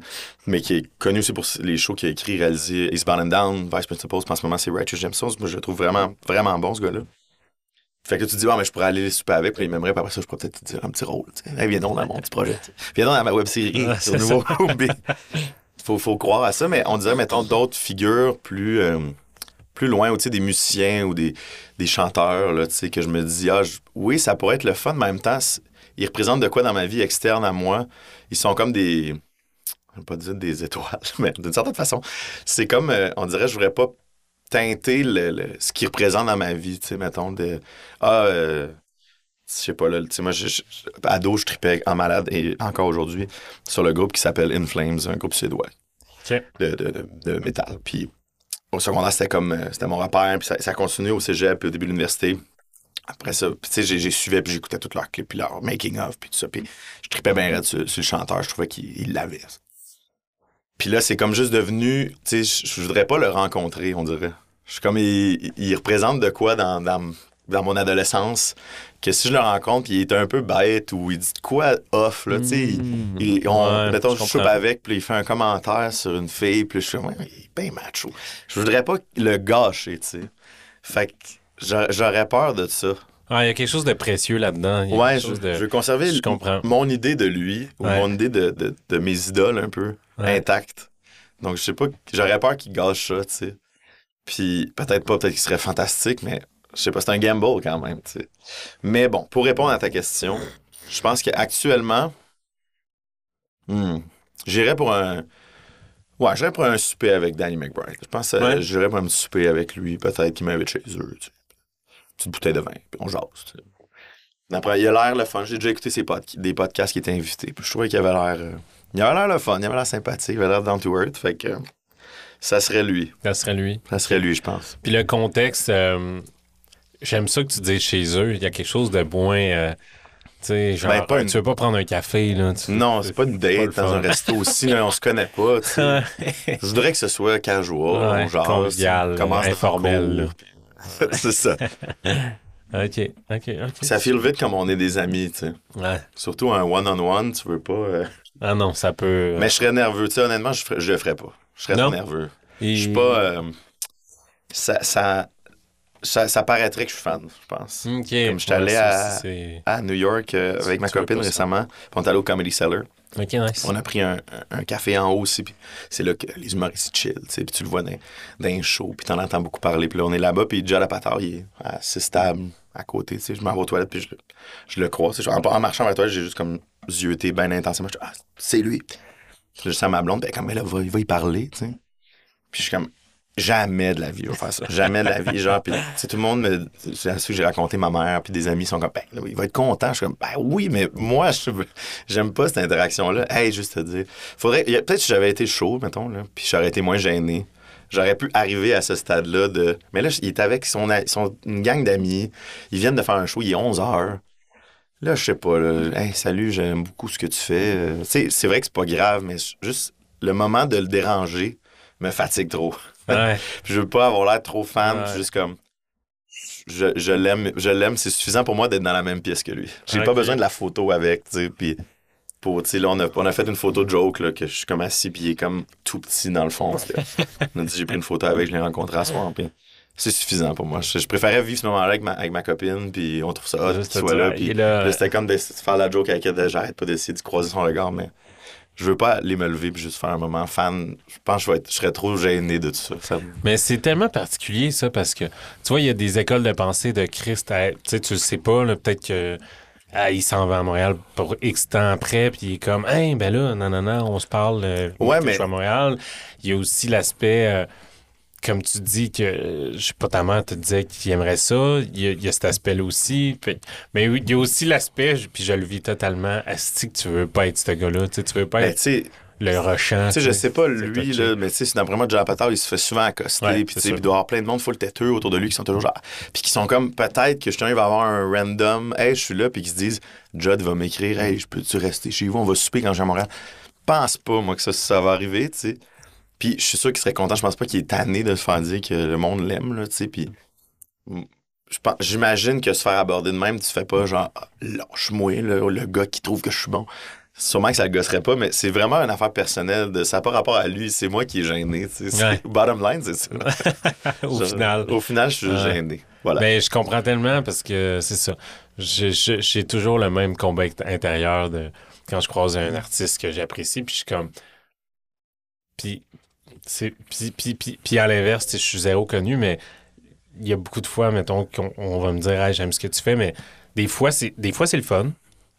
mais qui est connu aussi pour les shows qu'il a écrit, réalisé Eastbound and Down, Vice Principals, en ce moment c'est Righteous Gemstones. Moi je le trouve vraiment, vraiment bon ce gars-là. Fait que tu te dis, ah, mais je pourrais aller les souper avec, puis il m'aimerait, puis après ça, je pourrais peut-être te dire un petit rôle. Hey, viens donc dans mon petit projet. Viens donc dans ma web série Ouais, sur nouveau. Faut, faut croire à ça, mais on dirait, mettons, d'autres figures plus, euh, plus loin, ou des musiciens ou des, des chanteurs, là, tu sais, que je me dis, ah, je- oui, ça pourrait être le fun, mais en même temps, ils représentent de quoi dans ma vie externe à moi? Ils sont comme des. Je vais pas dire des étoiles, mais d'une certaine façon, c'est comme, euh, on dirait, je voudrais pas teinter le, le- ce qu'ils représentent dans ma vie, tu sais, mettons, de. Ah, euh, je sais pas, là, tu sais, moi, je, je- ado, je tripais en malade, et encore aujourd'hui, sur le groupe qui s'appelle In Flames, un groupe suédois de, de, de, de métal. Puis au secondaire, c'était comme, euh, c'était mon repère, puis ça, ça a continué au cégep, puis au début de l'université. Après ça, tu sais, j'ai- suivi, puis j'écoutais tous leurs clips, puis leurs making-of, puis tout ça. Puis je tripais bien sur, sur le chanteur, je trouvais qu'il il l'avait. Puis là, c'est comme juste devenu, tu sais, je- voudrais pas le rencontrer, on dirait. Je suis comme, il, il représente de quoi dans, dans mon adolescence, que si je le rencontre, puis il est un peu bête, ou il dit quoi off, là, tu sais, il- on, Ouais, mettons, je je soupe comprends. avec, puis il fait un commentaire sur une fille, puis je suis Ouais, il est bien macho. Je voudrais pas le gâcher, tu sais. Fait que j'a- j'aurais peur de ça. Ah, il y a quelque chose de précieux là-dedans. Ouais, je, de- je veux conserver Je l- comprends. mon idée de lui, ou Ouais. mon idée de, de- de mes idoles un peu, intacte. Donc, je sais pas, j'aurais peur qu'il gâche ça, tu sais. Puis, peut-être pas, peut-être qu'il serait fantastique, mais je sais pas, c'est un gamble quand même. Mais bon, pour répondre à ta question, je pense qu'actuellement, hmm, j'irais pour un. Ouais, j'irais pour un souper avec Danny McBride. Je pense que Ouais. j'irais pour un petit souper avec lui, peut-être qu'il m'invite chez eux, tu sais. Petite bouteille de vin, puis on jase. Après, il a l'air le fun. J'ai déjà écouté ses pod- des podcasts qui étaient invités. Puis je trouvais qu'il avait l'air. euh, il avait l'air le fun, il avait l'air sympathique, il avait l'air down to earth. Fait que euh, ça serait lui. Ça serait lui. Ça serait lui, je pense. Puis le contexte, euh, j'aime ça que tu dises chez eux. Il y a quelque chose de moins. euh, tu genre, Ben, pas une- tu veux pas prendre un café, là. tu- Non, c'est pas une pas date dans un resto aussi, là, on se connaît pas. Je voudrais que ce soit casual, Ouais, jase, convivial, informel, c'est ça. OK, OK, OK. Ça file vite comme on est des amis, tu sais. Ouais. Surtout un one-on-one, tu veux pas. euh, Ah non, ça peut. Mais je serais nerveux, tu sais, honnêtement, je, ferais- je le ferais pas. Je serais Non. nerveux. Et- Je suis pas. euh, ça, ça, ça, ça paraîtrait que je suis fan, je pense. OK. Comme j'étais allé ça, à- New York euh, avec ma copine ça. récemment. Puis on est allé au Comedy Cellar. OK, nice. On a pris un, café en haut aussi. Puis c'est là que les humoristes chill. Puis tu le vois dans, dans un show. Puis t'en entends beaucoup parler. Puis là, on est là-bas. Puis Joe Lapatar, il est six tables à côté. Je m'en vais aux toilettes. Puis je, le- je le crois. En, en marchant vers toi, j'ai juste comme zioté bien intensément. Je ah, c'est lui. Puis je dis à ma blonde, ben, comme, mais là, va, va y parler. tu sais. Puis je suis comme, Jamais de la vie, je vais faire ça. Jamais de la vie. Genre, puis, tout le monde me. C'est à que j'ai raconté ma mère, puis des amis sont comme, ben, il va être content. Je suis comme, ben oui, mais moi, j'aime pas cette interaction-là. Hey, juste te dire. Faudrait. Peut-être que j'avais été chaud, mettons, là, puis j'aurais été moins gêné. J'aurais pu arriver à ce stade-là de. Mais là, il est avec son, son- une gang d'amis. Ils viennent de faire un show, il est 11 heures. Là, je sais pas, là. Hey, salut, j'aime beaucoup ce que tu fais. Euh, c'est vrai que c'est pas grave, mais juste le moment de le déranger me fatigue trop. Ouais. Je veux pas avoir l'air trop fan, Ouais. juste comme. Je, je l'aime, je l'aime, c'est suffisant pour moi d'être dans la même pièce que lui. J'ai pas besoin de la photo avec, tu sais, puis pour, tu sais, là, on a, on a fait une photo de joke, là, que je suis comme assis, puis il est comme tout petit dans le fond. On a dit, j'ai pris une photo avec, je l'ai rencontré à soir, puis c'est suffisant pour moi. Je, je préférais vivre ce moment-là avec ma, avec ma copine, puis on trouve ça hot qu'il soit là, puis là. c'était comme de faire la joke avec elle, de j'arrête pas d'essayer de croiser son regard, mais je veux pas aller me lever puis juste faire un moment fan. Je pense que je, vais être- je serais trop gêné de tout ça. Ça- Mais c'est tellement particulier, ça, parce que, tu vois, il y a des écoles de pensée de Christ. à- Tu sais, tu le sais pas, peut-être que. ah, il s'en va à Montréal pour X temps après, puis il est comme, hey, ben là, non, non, non, on se parle. euh, Ouais, que mais- Je suis à Montréal. Il y a aussi l'aspect, euh, comme tu dis, que, euh, je sais pas, ta mère te disait qu'il aimerait ça. Il y a, il y a cet aspect-là aussi. Puis- mais il y a aussi l'aspect, puis je le vis totalement, asti que tu veux pas être ce gars-là. Tu sais, tu veux pas Ben, être le tu sais, je sais pas, lui, là, mais tu sais, d'après moi, John Patel, il se fait souvent accoster, Ouais, puis tu sais, il doit y avoir plein de monde full têteux autour de lui qui sont toujours genre. Puis qui sont comme, peut-être que justement, il va avoir un random, hey, je suis là, puis qui se disent, Judd va m'écrire, hey, je peux-tu rester chez vous, on va souper quand je vais à Montréal. Pense pas, moi, que ça, ça va arriver, tu sais. Puis je suis sûr qu'il serait content, je pense pas qu'il est tanné de se faire dire que le monde l'aime, là, tu sais, puis. J'imagine que se faire aborder de même, tu fais pas genre, Ah, lâche-moi, là, le gars qui trouve que je suis bon. Sûrement que ça le gosserait pas, mais c'est vraiment une affaire personnelle. De, ça n'a pas rapport à lui, c'est moi qui est gêné. tu sais. Bottom line, c'est ça. Au Je- final. Au final, je suis gêné. Voilà. Ben, je comprends tellement parce que c'est ça. J'ai toujours le même combat intérieur de quand je croise un artiste que j'apprécie, puis je suis comme. Puis, puis, à l'inverse, tu je suis zéro connu, mais il y a beaucoup de fois, mettons, qu'on on va me dire, hey, j'aime ce que tu fais, mais des fois, c'est des fois c'est le fun.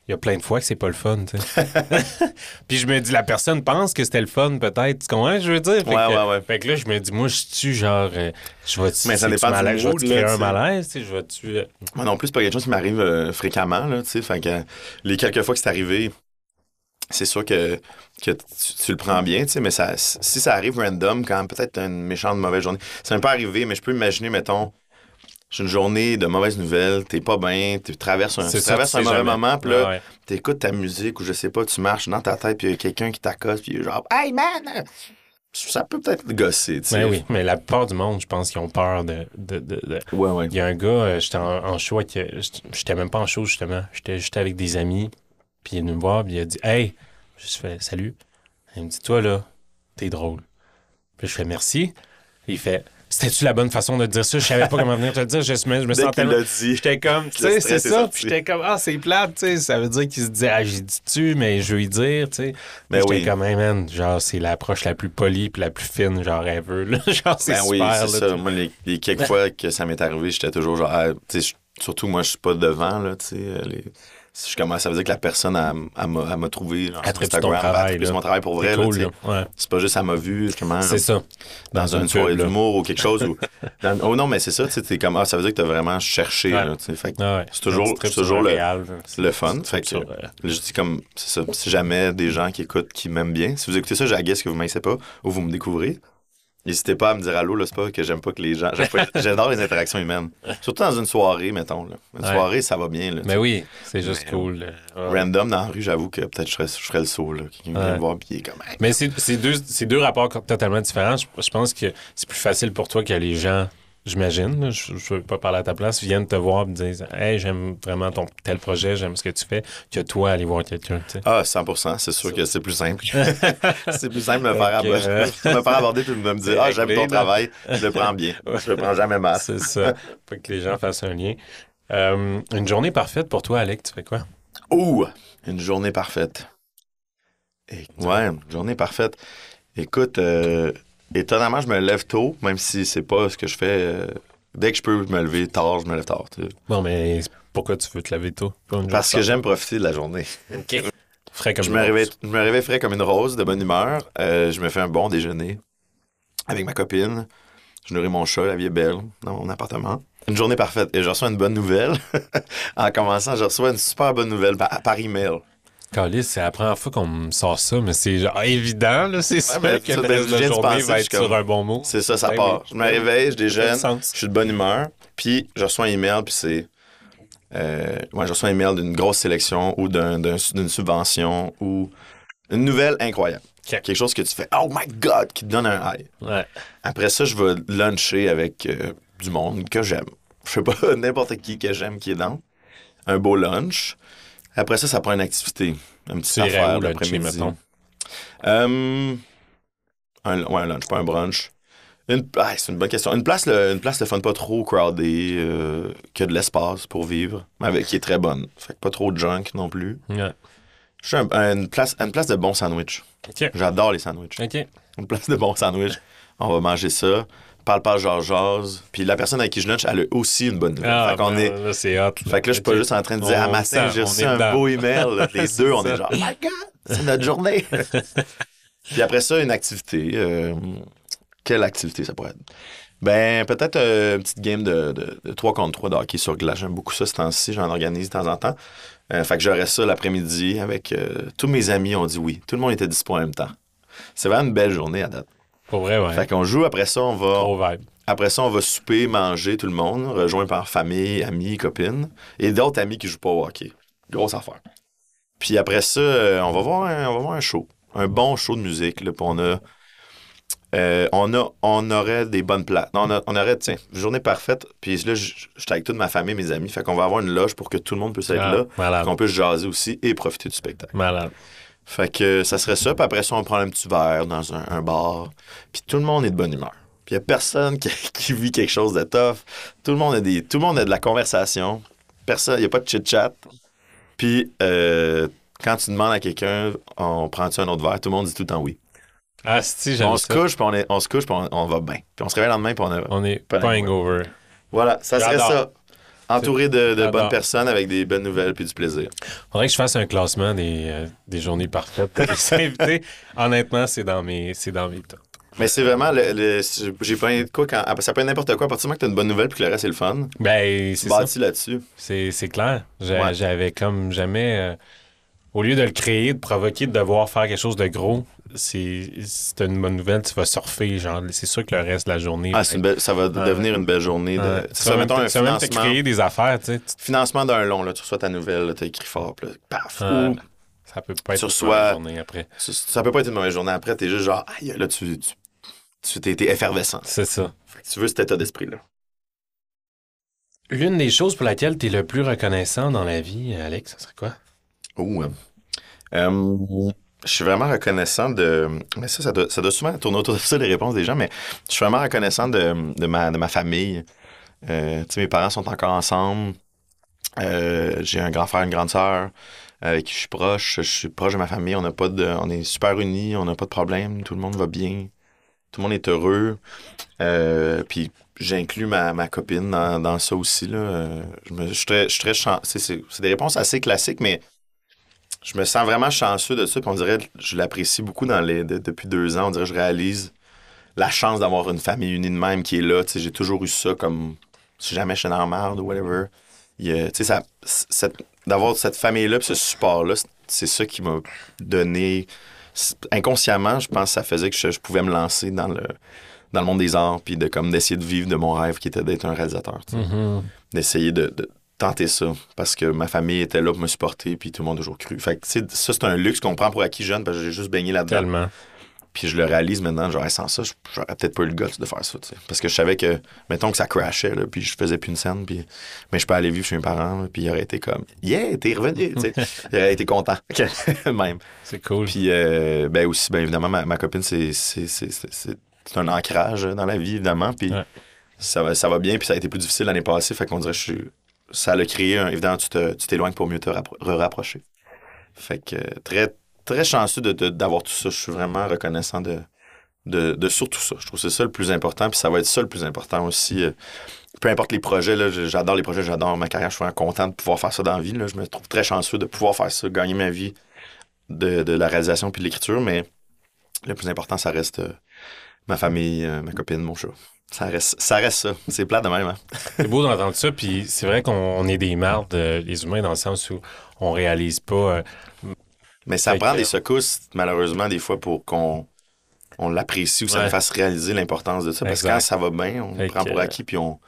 Il y a plein de fois que c'est pas le fun, tu. Puis je me dis, la personne pense que c'était le fun, peut-être. Tu comprends je veux dire? Fait, Ouais, que, ouais, ouais. fait que là, je me dis, moi, je suis genre, euh, je vais Mais ça dépend du je vais créer un tu malaise, tu sais, je vais tu Moi non plus, c'est pas quelque chose qui m'arrive euh, fréquemment, là, tu sais. Fait que euh, les quelques fois que c'est arrivé, c'est sûr que, que tu, tu le prends bien, tu sais, mais ça, si ça arrive random, quand peut-être une méchante mauvaise journée, ça m'est pas arrivé, mais je peux imaginer, mettons, j'ai une journée de mauvaises nouvelles, t'es pas bien, tu traverses un, tu traverses un mauvais jamais. moment, puis là, Ouais, t'écoutes ta musique ou je sais pas, tu marches dans ta tête, puis il y a quelqu'un qui t'accoste, puis genre, hey man! Ça peut peut-être gosser, tu sais. Ben oui, mais la plupart du monde, je pense qu'ils ont peur de. de, de- de- Ouais, ouais. Il y a un gars, euh, j'étais en, en show, euh, j'étais même pas en show justement, j'étais juste avec des amis, puis il est venu me voir, puis il a dit Hey, je fais salut. Il me dit Toi là, t'es drôle. Puis je fais merci. Il fait C'était-tu la bonne façon de dire ça? Je savais pas comment venir te le dire, je, me- je me dit, J'étais comme, tu sais, c'est ça. Puis j'étais comme, ah, c'est plate, tu sais. Ça veut dire qu'il se disait, ah, j'ai dit tu, mais je veux lui dire, tu sais. Ben j'étais oui. comme, hey, man, genre, c'est l'approche la plus polie puis la plus fine, genre, ever, là. genre, c'est Ben oui, super, c'est là, ça. Moi, les, les quelques fois que ça m'est arrivé, j'étais toujours genre, ah, tu sais, surtout moi, je suis pas devant, là, tu sais. euh, les- je commence, ça veut dire que la personne, elle, m'a trouvé genre, sur Instagram, travail, elle sur là. mon travail pour vrai, là, cool, là. Ouais. C'est pas juste, elle m'a vu, comment, C'est ça. dans, Dans un une soirée pub, là. d'humour ou quelque chose. Ou, dans- oh non, mais c'est ça, tu comme, ah, ça veut dire que t'as vraiment cherché, Ouais. là. Fait que Ah ouais. C'est toujours- Un toujours le- c'est le fun. Fait que, sur, je dis comme, c'est ça, si jamais des gens qui écoutent, qui m'aiment bien, si vous écoutez ça, j'aguesse que vous m'aimez pas ou vous me découvrez, n'hésitez pas à me dire allô, là, c'est pas que j'aime pas que les gens. J'adore les interactions humaines. Surtout dans une soirée, mettons. Là. Une Ouais. soirée, ça va bien. Là, Mais oui, c'est juste Mais, cool. là. Ouais. Random dans la rue, j'avoue que peut-être je ferais, je ferais le saut. Là. Quelqu'un vient Ouais. me voir, puis il est comme. Hey, Mais c'est c'est deux, c'est deux rapports totalement différents. Je, je pense que c'est plus facile pour toi que les gens, j'imagine, je ne veux pas parler à ta place, viennent te voir et me disent Hey, j'aime vraiment ton tel projet, j'aime ce que tu fais, que toi aller voir quelqu'un. tu sais. Ah, 100% c'est sûr que c'est plus simple. c'est plus simple de me faire, que, aborder, me faire aborder puis de me dire Ah, j'aime ton travail, je le prends bien. Je le prends jamais mal. C'est ça. Faut que les gens fassent un lien. Euh, une journée parfaite pour toi, Alec, tu fais quoi? Ouh, une journée parfaite. Et- ouais, une journée parfaite. Écoute, euh, étonnamment, je me lève tôt, même si c'est pas ce que je fais. euh, dès que je peux me lever tard, je me lève tard. tu sais. Bon, mais pourquoi tu veux te laver tôt? Parce que j'aime profiter de la journée. OK. Frais comme Je une me, rose. réveille, je me réveille frais comme une rose, de bonne humeur. Euh, je me fais un bon déjeuner avec ma copine. Je nourris mon chat, la vie est belle, dans mon appartement. Une journée parfaite. Et je reçois une bonne nouvelle. en commençant, je reçois une super bonne nouvelle par, par email. C'est la première fois qu'on me sort ça, mais c'est genre évident, là, c'est sûr mais que ça, le reste je de viens la de journée penser, va je être suis sur comme- un bon mot. C'est ça, ça Ben part. oui. Je me réveille, je déjeune, je suis de bonne humeur, puis je reçois un email, puis c'est. Euh, ouais, je reçois un email d'une grosse sélection ou d'un- d'un- d'une subvention ou une nouvelle incroyable. Quelque chose que tu fais, oh my god, qui te donne un high. Ouais. Après ça, je vais luncher avec euh, du monde que j'aime. Je sais pas, n'importe qui que j'aime qui est dans. Un beau lunch. Après ça, ça prend une activité. Un petit affaire l'après-midi. Euh, un, ouais, un lunch, pas un brunch. Une, ah, c'est une bonne question. Une place, le, une place de fun pas trop crowded, euh, qui a de l'espace pour vivre, mais avec, qui est très bonne. Fait que pas trop de junk non plus. Ouais. Je suis un- une, place, une place de bons sandwichs. OK. J'adore les sandwichs. OK. Une place de bons sandwichs. On va manger ça. Parle pas genre jase. Puis la personne avec qui je lunch, elle a aussi une bonne nouvelle. Ah, fait qu'on ben, est. là, c'est hot. Fait que là, je suis pas juste en train de dire, ah, On matin, j'ai on reçu un dedans. beau email. Les deux, on ça. est genre, oh my God, c'est notre journée. Puis après ça, une activité. euh, quelle activité ça pourrait être? Ben, peut-être euh, une petite game de, de, de 3 contre 3 de hockey sur glace. J'aime beaucoup ça ce temps-ci. J'en organise de temps en temps. Euh, fait que j'aurais ça l'après-midi avec tous mes amis. ont dit oui. Tout le monde était dispo en même temps. C'est vraiment une belle journée à date. Pour vrai, ouais. Fait qu'on joue. Après ça, on va Trop vibe. après ça, on va souper, manger, tout le monde, rejoint par famille, amis, copines, et d'autres amis qui jouent pas au hockey. Grosse affaire. Puis après ça, euh, on, va voir un, on va voir un show. Un bon show de musique. Là, on a. euh, on, a, on aurait des bonnes places. Non, On, a- on aurait, tiens, une journée parfaite. Puis là, suis avec toute ma famille, mes amis. Fait qu'on va avoir une loge pour que tout le monde puisse être Ah, là. Qu'on puisse jaser aussi et profiter du spectacle. Malade. Fait que ça serait ça. Puis après ça, on prend un petit verre dans un, un bar. Puis tout le monde est de bonne humeur. Puis il n'y a personne qui, qui vit quelque chose de tough. Tout le monde a, des, tout le monde a de la conversation. Il n'y a pas de chit-chat. Puis euh, quand tu demandes à quelqu'un, on prend-tu un autre verre, tout le monde dit tout le temps oui. Ah, si, j'aime On se couche, puis on, est- on se couche, puis on, on va bien. Puis on se réveille le lendemain, puis on a... On est Pas hangover. Voilà, ça serait ça. Entouré de, bonnes personnes avec des bonnes nouvelles puis du plaisir. Faudrait que je fasse un classement des, euh, des journées parfaites. pour les invités. Honnêtement, c'est dans mes, c'est dans mes. Mais c'est vraiment, le, le- j'ai pas de quoi quand. Ça peut être n'importe quoi, à partir du moment que t'as une bonne nouvelle puis que le reste c'est le fun. Ben, c'est ça. bâtis là-dessus. C'est, clair. Ouais. J'avais comme jamais. euh, au lieu de le créer, de provoquer, de devoir faire quelque chose de gros, c'est, une bonne nouvelle, tu vas surfer. Genre, c'est sûr que le reste de la journée. Ah, être- belle- ça va devenir une belle journée. De, Tu ça, mettons un tu même financement, créer des affaires, tu sais. tu- financement d'un long. Là, tu reçois ta nouvelle, t'as écrit fort, puis là, paf. Ou Ça peut pas être Tu une mauvaise journée après. ça, peut pas être une mauvaise journée. Après, t'es juste genre, aïe, là, tu, tu, tu effervescent. C'est ça. Fait que tu veux cet état d'esprit-là. L'une des choses pour laquelle tu es le plus reconnaissant dans la vie, Alex, ça serait quoi? Euh, je suis vraiment reconnaissant de. Mais ça, ça doit, ça doit souvent tourner autour de ça, les réponses des gens, mais je suis vraiment reconnaissant de, de, ma, de ma famille. Euh, mes parents sont encore ensemble. Euh, J'ai un grand frère, une grande sœur avec qui je suis proche. Je suis proche de ma famille. On, a pas de, on est super unis, on n'a pas de problème. Tout le monde va bien. Tout le monde est heureux. Puis j'inclus ma, ma copine dans, dans ça aussi. Là. Je, me- je suis très, je suis c'est des réponses assez classiques, mais je me sens vraiment chanceux de ça. Puis on dirait, je l'apprécie beaucoup dans les, de- depuis deux ans. On dirait je réalise la chance d'avoir une famille unie de même qui est là. J'ai toujours eu ça comme si jamais j'étais dans la merde ou whatever. Ça- cette- D'avoir cette famille-là ce support-là, c'est- ça qui m'a donné. Inconsciemment, je pense que ça faisait que je, je pouvais me lancer dans le, dans le monde des arts puis de comme d'essayer de vivre de mon rêve qui était d'être un réalisateur. Mhm. d'essayer de, de tenter ça parce que ma famille était là pour me supporter puis tout le monde a toujours cru. Fait que, tu sais, ça, c'est un luxe qu'on prend pour acquis jeune parce que j'ai juste baigné là-dedans. Tellement. Puis je le réalise maintenant, genre, sans ça, j'aurais peut-être pas eu le guts de faire ça, tu sais. Parce que je savais que, mettons que ça crashait, là, puis je faisais plus une scène, puis... mais je peux aller vivre chez mes parents, là, puis il aurait été comme, yeah, t'es revenu, tu sais. il aurait été content, même. C'est cool. Puis, euh, ben aussi, ben évidemment, ma, ma copine, c'est, c'est, c'est, c'est- c'est- c'est un ancrage dans la vie, évidemment. Puis Ouais. ça, va, ça va bien. Puis ça a été plus difficile l'année passée. Fait qu'on dirait que je suis- ça l'a créé. Un, évidemment, tu, t'éloignes pour mieux te rappro- rapprocher. Fait que très, très chanceux de, de- d'avoir tout ça. Je suis vraiment reconnaissant de, de, de surtout ça. Je trouve que c'est ça le plus important. Puis ça va être ça le plus important aussi. euh, peu importe les projets, j'adore les projets, j'adore ma carrière. Je suis vraiment content de pouvoir faire ça dans la vie. Là. Je me trouve très chanceux de pouvoir faire ça, gagner ma vie de, de la réalisation puis de l'écriture, mais le plus important, ça reste euh, ma famille, euh, ma copine, mon chat. Ça reste ça. Reste ça. C'est plat de même. Hein? c'est beau d'entendre ça, puis c'est vrai qu'on est des mardes, euh, les humains, dans le sens où on réalise pas. Euh, mais ça prend des secousses, malheureusement, des fois, pour qu'on on l'apprécie ou ça nous fasse réaliser l'importance de ça. Parce que quand ça va bien, on prend pour acquis puis on,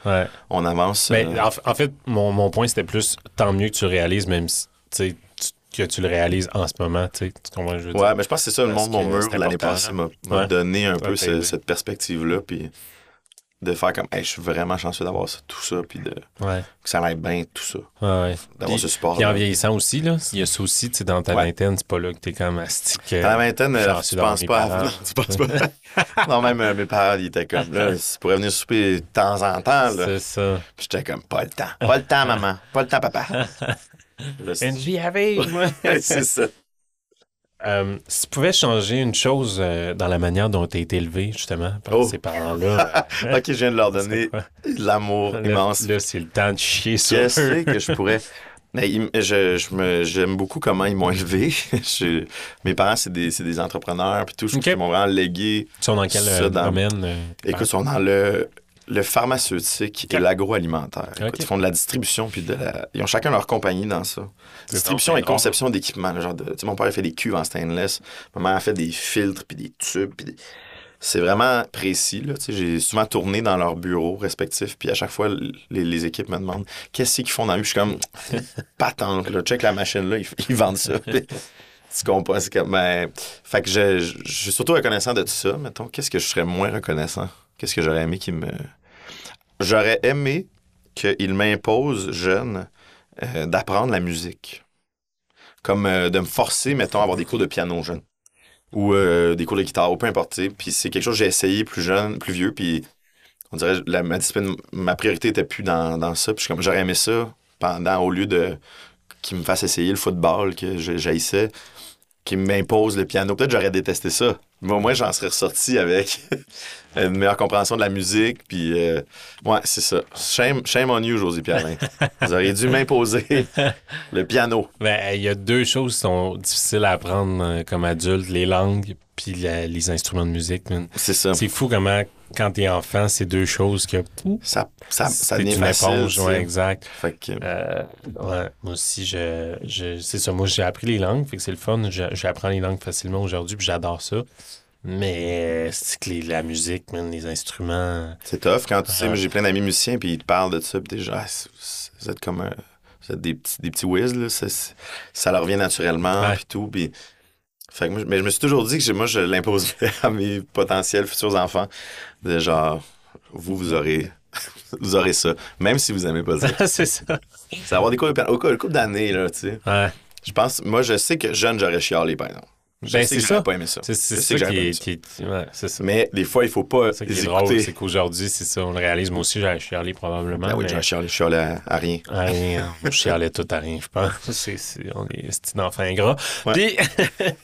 on avance. Mais, ben, en, fait, mon, mon point, c'était plus tant mieux que tu réalises, même si que tu le réalises en ce moment. Tu comprends ce que je veux dire? Ouais, mais je pense que c'est ça, le monde, mon mur, l'année passée, m'a donné un peu cette perspective-là. Puis de faire comme, hey, je suis vraiment chanceux d'avoir ça, tout ça, puis de, que ça aille bien, tout ça. Ouais, D'avoir ce support. Puis en vieillissant aussi, là, il y a ça aussi, tu sais, dans ta vingtaine, c'est pas là que t'es comme astique. Euh, dans la vingtaine, euh, tu penses pas, non, tu penses pas. non, même euh, mes parents, ils étaient comme, là, tu pourrais venir souper de temps en temps, là. C'est ça. Puis j'étais comme, pas le temps, pas le temps, maman, pas le temps, papa. Une vie à vivre. c'est ça. Euh, si tu pouvais changer une chose euh, dans la manière dont tu as été élevé, justement, par oh. ces parents-là. ok, je viens de leur donner l'amour immense. Là, c'est le temps de chier sur Je sais que je pourrais? Mais je, j'aime beaucoup comment ils m'ont élevé. mes parents, c'est des, des, entrepreneurs, puis tout. Ils m'ont vraiment légué. Ils sont dans quel euh, domaine? Écoute, ils sont dans le le pharmaceutique et l'agroalimentaire. Ils font de la distribution, puis de la... Ils ont chacun leur compagnie dans ça. Distribution et conception d'équipements. Genre de... mon père a fait des cuves en stainless, ma mère a fait des filtres, puis des tubes, puis C'est vraiment précis. J'ai souvent tourné dans leurs bureaux respectifs, puis à chaque fois, les, équipes me demandent qu'est-ce qu'ils font dans la Je suis comme, patente, là, check la machine, là, ils, vendent ça. tu comprends? C'est comme, ben... Fait que je, je, suis surtout reconnaissant de tout ça. Mettons, qu'est-ce que je serais moins reconnaissant? Qu'est-ce que j'aurais aimé qu'il me. J'aurais aimé qu'il m'impose, jeune, euh, d'apprendre la musique. Comme euh, de me forcer, mettons, à avoir des cours de piano jeune. Ou euh, des cours de guitare, ou peu importe. Puis c'est quelque chose que j'ai essayé plus jeune, plus vieux, puis on dirait la, ma discipline, ma priorité était plus dans, dans ça. Puis comme j'aurais aimé ça pendant, au lieu de qu'il me fasse essayer le football que j'haïssais, qu'il m'impose le piano. Peut-être j'aurais détesté ça. Mais au moins, j'en serais ressorti avec une meilleure compréhension de la musique. Puis, euh, ouais, c'est ça. Shame, shame on you, José Pierre. Vous auriez dû m'imposer le piano. Ben, il y a deux choses qui sont difficiles à apprendre euh, comme adulte les langues puis les instruments de musique. C'est ça. C'est fou comment, quand t'es enfant, c'est deux choses que. Ça, ça, ça une éponge, ouais, exact. Fait que... euh, ouais, moi aussi, je, je c'est ça. Moi, j'ai appris les langues, fait que c'est le fun. J'apprends les langues facilement aujourd'hui, puis j'adore ça. Mais c'est que la musique, les instruments. C'est tough quand tu sais, j'ai plein d'amis musiciens, puis ils te parlent de ça, puis déjà, ah, vous êtes comme un, vous êtes des petits, des petits whiz, là. Ça, ça leur vient naturellement, puis tout. Puis fait que moi, mais je me suis toujours dit que moi, je l'imposerais à mes potentiels futurs enfants. De genre, vous, vous aurez, vous aurez ça. Même si vous n'aimez pas ça. c'est ça. C'est avoir des cours de Au couple d'années, là, tu sais. Ouais. Je pense, moi, je sais que jeune, j'aurais chialé, par exemple. Ben, c'est ça. pas aimé ça. C'est ça, qui ouais, ça. Mais des fois, il faut pas écouter. C'est qu'aujourd'hui, c'est ça. On le réalise. Moi aussi, j'ai chialé probablement. Ben oui, j'ai chialé. Je chialais à, à, rien. À rien. je chialais tout à rien, je pense. C'est, on est un enfant ingrat. Puis,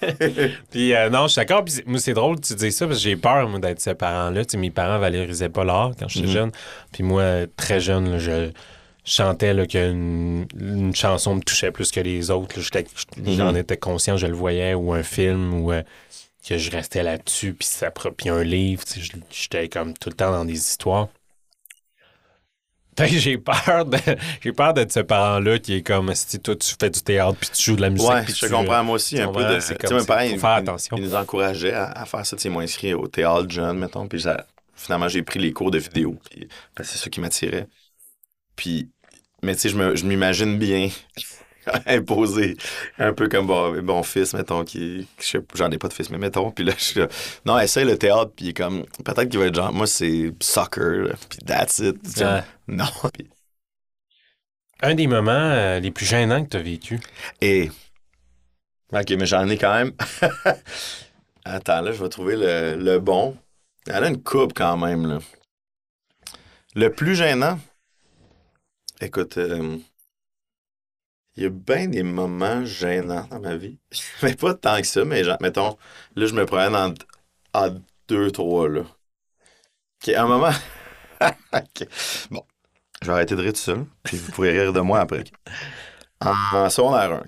puis euh, non, je suis d'accord. Puis moi, c'est drôle que tu dis ça parce que j'ai peur, moi, d'être ces parents-là. mes parents valorisaient pas l'art quand j'étais mm-hmm. jeune. Puis moi, très jeune, là, je chantais là, qu'une une chanson me touchait plus que les autres. J'en mhm. étais conscient, je le voyais, ou un film, ou euh, que je restais là-dessus, puis ça puis un livre. J'étais comme tout le temps dans des histoires. j'ai peur de j'ai peur d'être ce parent-là qui est comme si toi tu fais du théâtre puis tu joues de la musique. Ouais, je comprends moi aussi un peu de. C'est comme il, faire attention. Il nous encourageait à, faire ça. Tu sais, moi inscrit au théâtre jeune, mettons, puis finalement j'ai pris les cours de vidéo. c'est ça qui m'attirait. Puis, mais tu sais, je m'imagine bien imposer un peu comme bon, mon fils, mettons, qui. J'en ai pas de fils, mais mettons. Puis là, je suis non, essaye le théâtre, puis comme. Peut-être qu'il va être genre, moi, c'est soccer, puis that's it. Non. Un des moments euh, les plus gênants que tu as vécu. Et. Ok, mais j'en ai quand même. Attends, là, je vais trouver le, le bon. Elle a une coupe quand même, là. Le plus gênant. Écoute, euh, il y a bien des moments gênants dans ma vie. mais pas tant que ça, mais genre, mettons, là, je me promène en, deux, trois, là. OK, un moment. OK. Bon. Je vais arrêter de rire tout seul, puis vous pourrez rire de moi après. En, secondaire 1,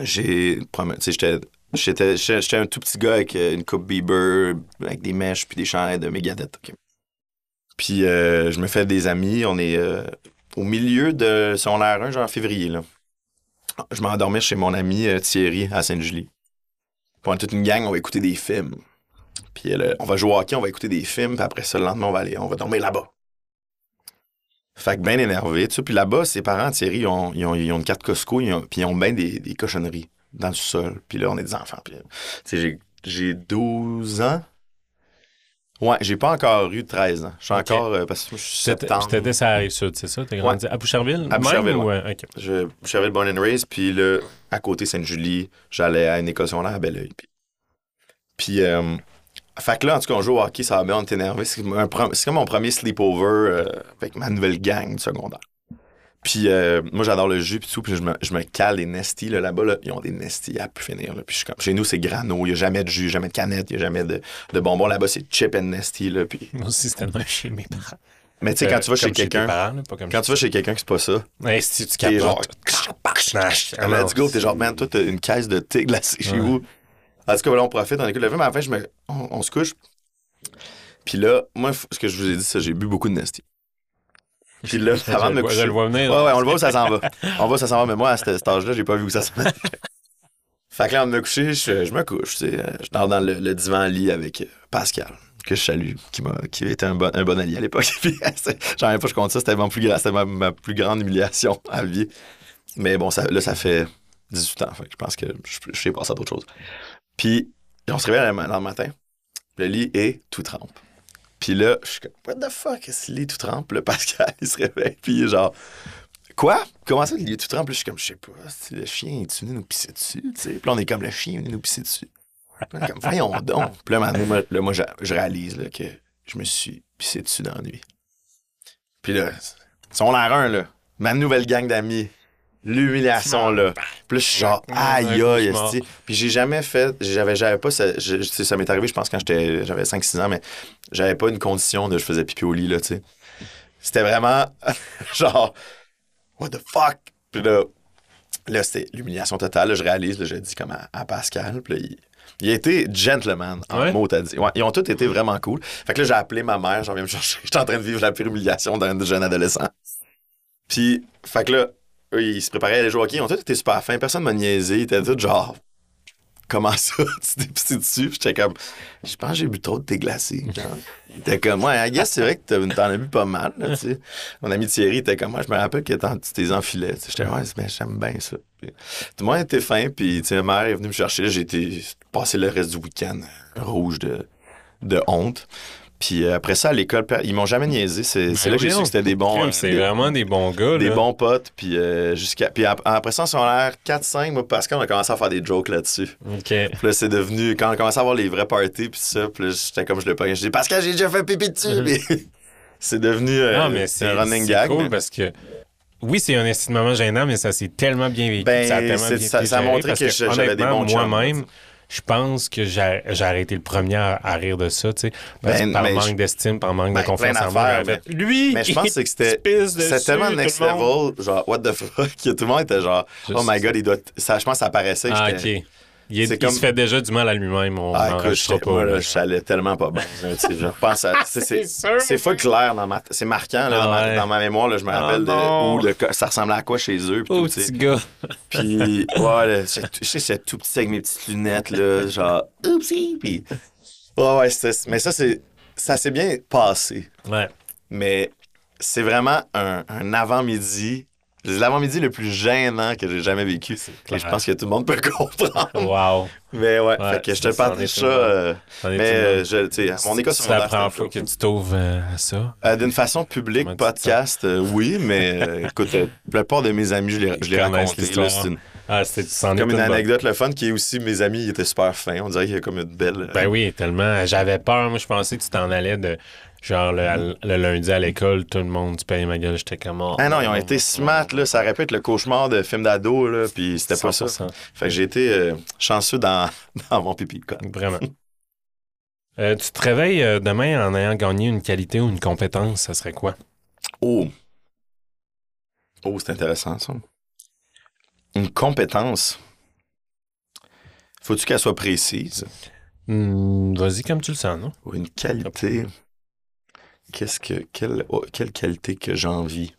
j'ai. Tu sais, j'étais. J'étais un tout petit gars avec euh, une coupe Bieber, avec des mèches puis des chandails de Megadeth. OK. Puis euh, je me fais des amis. On est euh, au milieu de secondaire 1, genre en février. Là. Je m'endormais chez mon ami euh, Thierry à Sainte-Julie. Est toute une gang, on va écouter des films. Puis euh, on va jouer au hockey, on va écouter des films. Puis après ça, le lendemain, on va aller, on va dormir là-bas. Fait que bien énervé, tu sais. Puis là-bas, ses parents, Thierry, ils ont, ils ont, ils ont une carte Costco, puis ils ont bien des, des cochonneries dans le sol. Puis là, on est des enfants. Puis, tu sais, j'ai 12 ans. Ouais, j'ai pas encore eu 13 ans. Je suis encore, euh, parce que je suis septembre. c'était ça arrive sud, c'est ça? T'as grandi à Boucherville? À Boucherville, ou, ouais. euh, ok. Je, j'avais le Born and Raised, puis là, à côté Sainte-Julie, j'allais à une école secondaire à Belleuil. Puis, puis euh, fait que là, en tout cas, on joue au hockey, ça va bien, on est énervé. C'est, comme mon premier sleepover euh, avec ma nouvelle gang du secondaire. Puis euh, moi, j'adore le jus, puis tout, puis je me, je me cale des nesties. Là, là-bas, là, ils ont des nesties à plus finir. Là, puis je suis comme, chez nous, c'est grano, il n'y a jamais de jus, jamais de canette, il n'y a jamais de, de bonbons. Là-bas, c'est chip and nesty. Là, puis... Moi aussi, c'était le même chez mes parents. Mais tu sais, quand tu vas chez quelqu'un, quand tu vas chez quelqu'un qui c'est pas ça, Ouais, si tu t'es captes genre. Let's go, t'es genre, man, toi, t'as une caisse de thé glacée chez vous. En tout cas, voilà, on profite, on écoute le film, mais à la fin, je me... on, se couche. Puis là, moi, ce que je vous ai dit, c'est que j'ai bu beaucoup de Nesty. Puis là, avant de me coucher. Je le vois venir. Ouais, ouais, on le voit où ça s'en va. On voit où ça s'en va, mais moi, à cet, cet âge-là, j'ai pas vu où ça s'en va. fait que là, avant de me coucher, je, je me couche. tu sais, euh, Je dors dans le, le divan-lit avec euh, Pascal, que je salue, qui, m'a, qui était un bon, un bon allié à l'époque. C'est- j'en avais pas, je compte ça, c'était, mon plus, c'était ma, ma plus grande humiliation à vie. Mais bon, ça, là, ça fait 18 ans. Fait que je pense que je, je sais passer à d'autres choses. Puis, on se réveille le, le matin. Le lit est tout trempe. Puis là, je suis comme, what the fuck, est-ce le lit est tout trempe? Là, Pascal, il se réveille. Puis il est genre, quoi? Comment ça, le lit est tout trempe? Là, je suis comme, je sais pas, le chien, est-tu venu nous pisser dessus? Tu sais? Puis là, on est comme, le chien est venu nous pisser dessus. Puis là, est comme, voyons donc. Puis là, maintenant, moi, là, moi, je, je réalise là, que je me suis pissé dessus dans la nuit. Puis là, ils sont l'air un, là. Ma nouvelle gang d'amis. L'humiliation, là. Puis là, je suis genre, aïe, aïe, esti. Puis j'ai jamais fait, j'avais, j'avais pas, ça, je- ça m'est arrivé, je pense, quand j'étais, j'avais 5-6 ans, mais j'avais pas une condition de je faisais pipi au lit, là, tu sais. C'était vraiment, genre, what the fuck? Puis là, là c'était l'humiliation totale, là, je réalise, là, je dis comme à, à Pascal, puis là, il, il a été gentleman, en Ouais? mot, t'as dit. Ouais, ils ont tous été vraiment cool. Fait que là, j'ai appelé ma mère, j'en viens me chercher. J'étais en train de vivre la pire humiliation d'un jeune adolescent. Puis, fait que là, eux, ils se préparaient à aller jouer au hockey. Ont tous été super fins. Personne m'a niaisé. Ils étaient tous genre, comment ça? tu t'es dessus? Puis j'étais comme, je pense que j'ai bu trop de thé glacé. était comme, ouais, I guess c'est vrai que t'en as bu pas mal, là. Mon ami Thierry était comme, moi, je me rappelle que tu t'es enfilé. J'étais, ouais, ben, j'aime bien ça. Tout le monde était fin. Puis, ma mère est venue me chercher. J'ai passer le reste du week-end euh, rouge de honte. Puis euh, après ça, à l'école, ils m'ont jamais niaisé. C'est c'est là que j'ai su que c'était des bons. C'est vraiment des bons gars. des là. bons potes, puis euh, jusqu'à. Puis ap- après ça, on a l'air 4-5, moi, Pascal, on a commencé à faire des jokes là-dessus. OK. Puis là, c'est devenu. Quand on a commencé à avoir les vrais parties, puis ça, puis j'étais comme je le pognais. Je dis, Pascal, j'ai déjà fait pipi dessus. Puis c'est devenu euh, Non, mais c'est un running c'est gag. cool mais- parce que oui, c'est un moment gênant, mais ça s'est tellement bien vécu. Ben, ça a tellement bien ça- ça a montré parce que j'avais des bons Moi-même, je pense que j'ai j'ai arrêté le premier à, à rire de ça, tu sais. Parce Ben, que par mais manque je- d'estime, par manque Ben, de confiance plein en moi. fait, Lui, Mais je pense que c'était. C'était tellement next level, genre, what the fuck, que tout le monde était genre, Je oh my god, il doit. Ça, je pense que ça paraissait Ah. Il, est- il comme- se fait déjà du mal à lui-même. On Ah, écoute, rachètera j'étais- moi, pas. là, je tellement pas bien. Je pense à. c'est- C'est sûr. c'est full clair dans ma. C'est marquant, là, dans, ma, Ouais. dans ma mémoire, là, je me Ah, rappelle de où le, ça ressemblait à quoi chez eux. Puis Oh, tout, tu sais. petit gars. Puis, ouais, je sais, c'est tout petit avec mes petites lunettes, là, genre, oupsie. Puis, ouais, ouais, mais ça, c'est. Ça s'est bien passé. Ouais. Mais c'est vraiment un, un avant-midi. C'est l'avant-midi le plus gênant que j'ai jamais vécu. Et je pense que tout le monde peut comprendre. Wow. Mais ouais, Ouais, fait que je te partage ça. euh, mais euh, je, mon école C'est la première fois que tu t'ouvres euh, à ça? Euh, D'une façon publique, podcast, euh, oui, mais écoute, la plupart de mes amis, je connaissent raconté. C'est une- Ah, est comme une anecdote, le fun, qui est aussi, mes amis, ils étaient super fins. On dirait qu'il y a comme une belle... Ben oui, tellement. J'avais peur. Moi, je pensais que tu t'en allais de. Genre, le, le lundi à l'école, tout le monde, tu payes ma gueule. J'étais comme. oh, Ah non, ils ont été smart, là. Ça aurait pu être le cauchemar de film d'ado, là, puis c'était pas ça. 100%. Fait que j'ai été euh, chanceux dans, dans mon pipi, quoi. Vraiment. Euh, tu te réveilles euh, demain en ayant gagné une qualité ou une compétence, ça serait quoi? Oh! Oh, c'est intéressant, ça. Une compétence. Faut-tu qu'elle soit précise? Hmm, Vas-y comme tu le sens, non? Ou une qualité? Qu'est-ce que. Quelle, oh, quelle qualité que j'envie?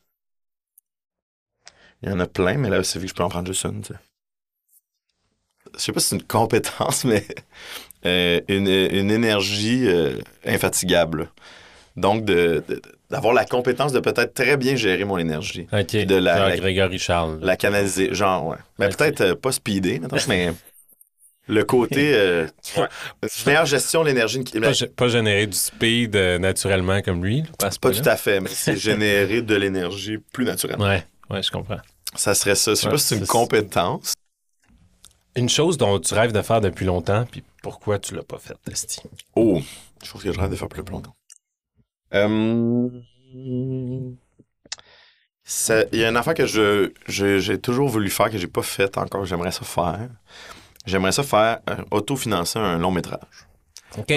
Il y en a plein, mais là, c'est vu que je peux en prendre juste une. tu sais. Je sais pas si c'est une compétence, mais euh, une, une énergie euh, infatigable. Donc, de, de- d'avoir la compétence de peut-être très bien gérer mon énergie. OK. de la- Genre la- Grégory Charles. La canaliser, genre, ouais. Mais peut-être euh, pas speeder, mais le côté. euh, ouais. Meilleure gestion de l'énergie. Pas, pas générer du speed euh, naturellement comme lui. Pas que tout à fait, mais c'est générer de l'énergie plus naturellement. Ouais, ouais, je comprends. Ça serait ça. Je sais Ouais, pas si c'est une compétence. Une chose dont tu rêves de faire depuis longtemps, puis pourquoi tu l'as pas fait, Testi? Oh, je pense que je rêve de faire plus longtemps. Euh, Il y a une affaire que je, je- j'ai toujours voulu faire, que j'ai pas fait encore, que j'aimerais ça faire. J'aimerais ça faire euh, autofinancer un long métrage.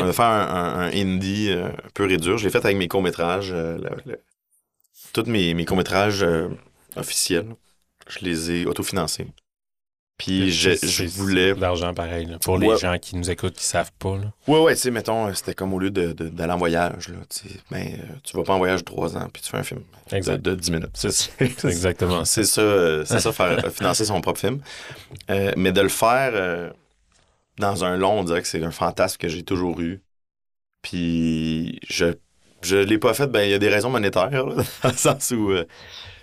On va faire un, un- un indie euh, pur et dur. Je l'ai fait avec mes courts-métrages. euh, tous mes, mes courts-métrages euh, officiels, je les ai autofinancés. Puis je, voulais... de l'argent pareil. là, pour les gens qui nous écoutent, qui savent pas. Là. Ouais, ouais, tu sais, mettons, euh, c'était comme au lieu de- de- d'aller en voyage, là, ben, euh, tu vas pas en voyage trois ans, puis tu fais un film de, Exact. de 10 minutes. C'est exactement. C'est ça, euh, c'est ça, faire, financer son propre film. Euh, mais de le faire euh, dans un long, on dirait que c'est un fantasme que j'ai toujours eu. Puis je je l'ai pas fait, ben il y a des raisons monétaires, là, dans le sens où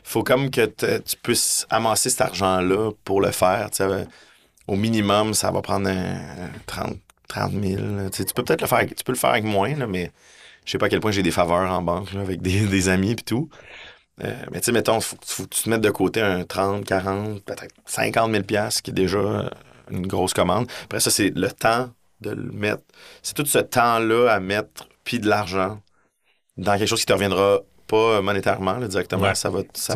faut comme que tu puisses amasser cet argent-là pour le faire. au minimum, ça va prendre un, un 30, 30 000. là. Tu peux peut-être le faire, tu peux le faire avec moins, mais je sais pas à quel point j'ai des faveurs en banque avec des, amis et tout. Euh, mais tu sais, mettons, faut, tu te mettes de côté un 30, 40, peut-être 50 000 piastres, qui est déjà une grosse commande. Après ça, c'est le temps de le mettre. C'est tout ce temps-là à mettre, puis de l'argent, dans quelque chose qui te reviendra pas monétairement, là, directement. Ouais. Ça va, ça,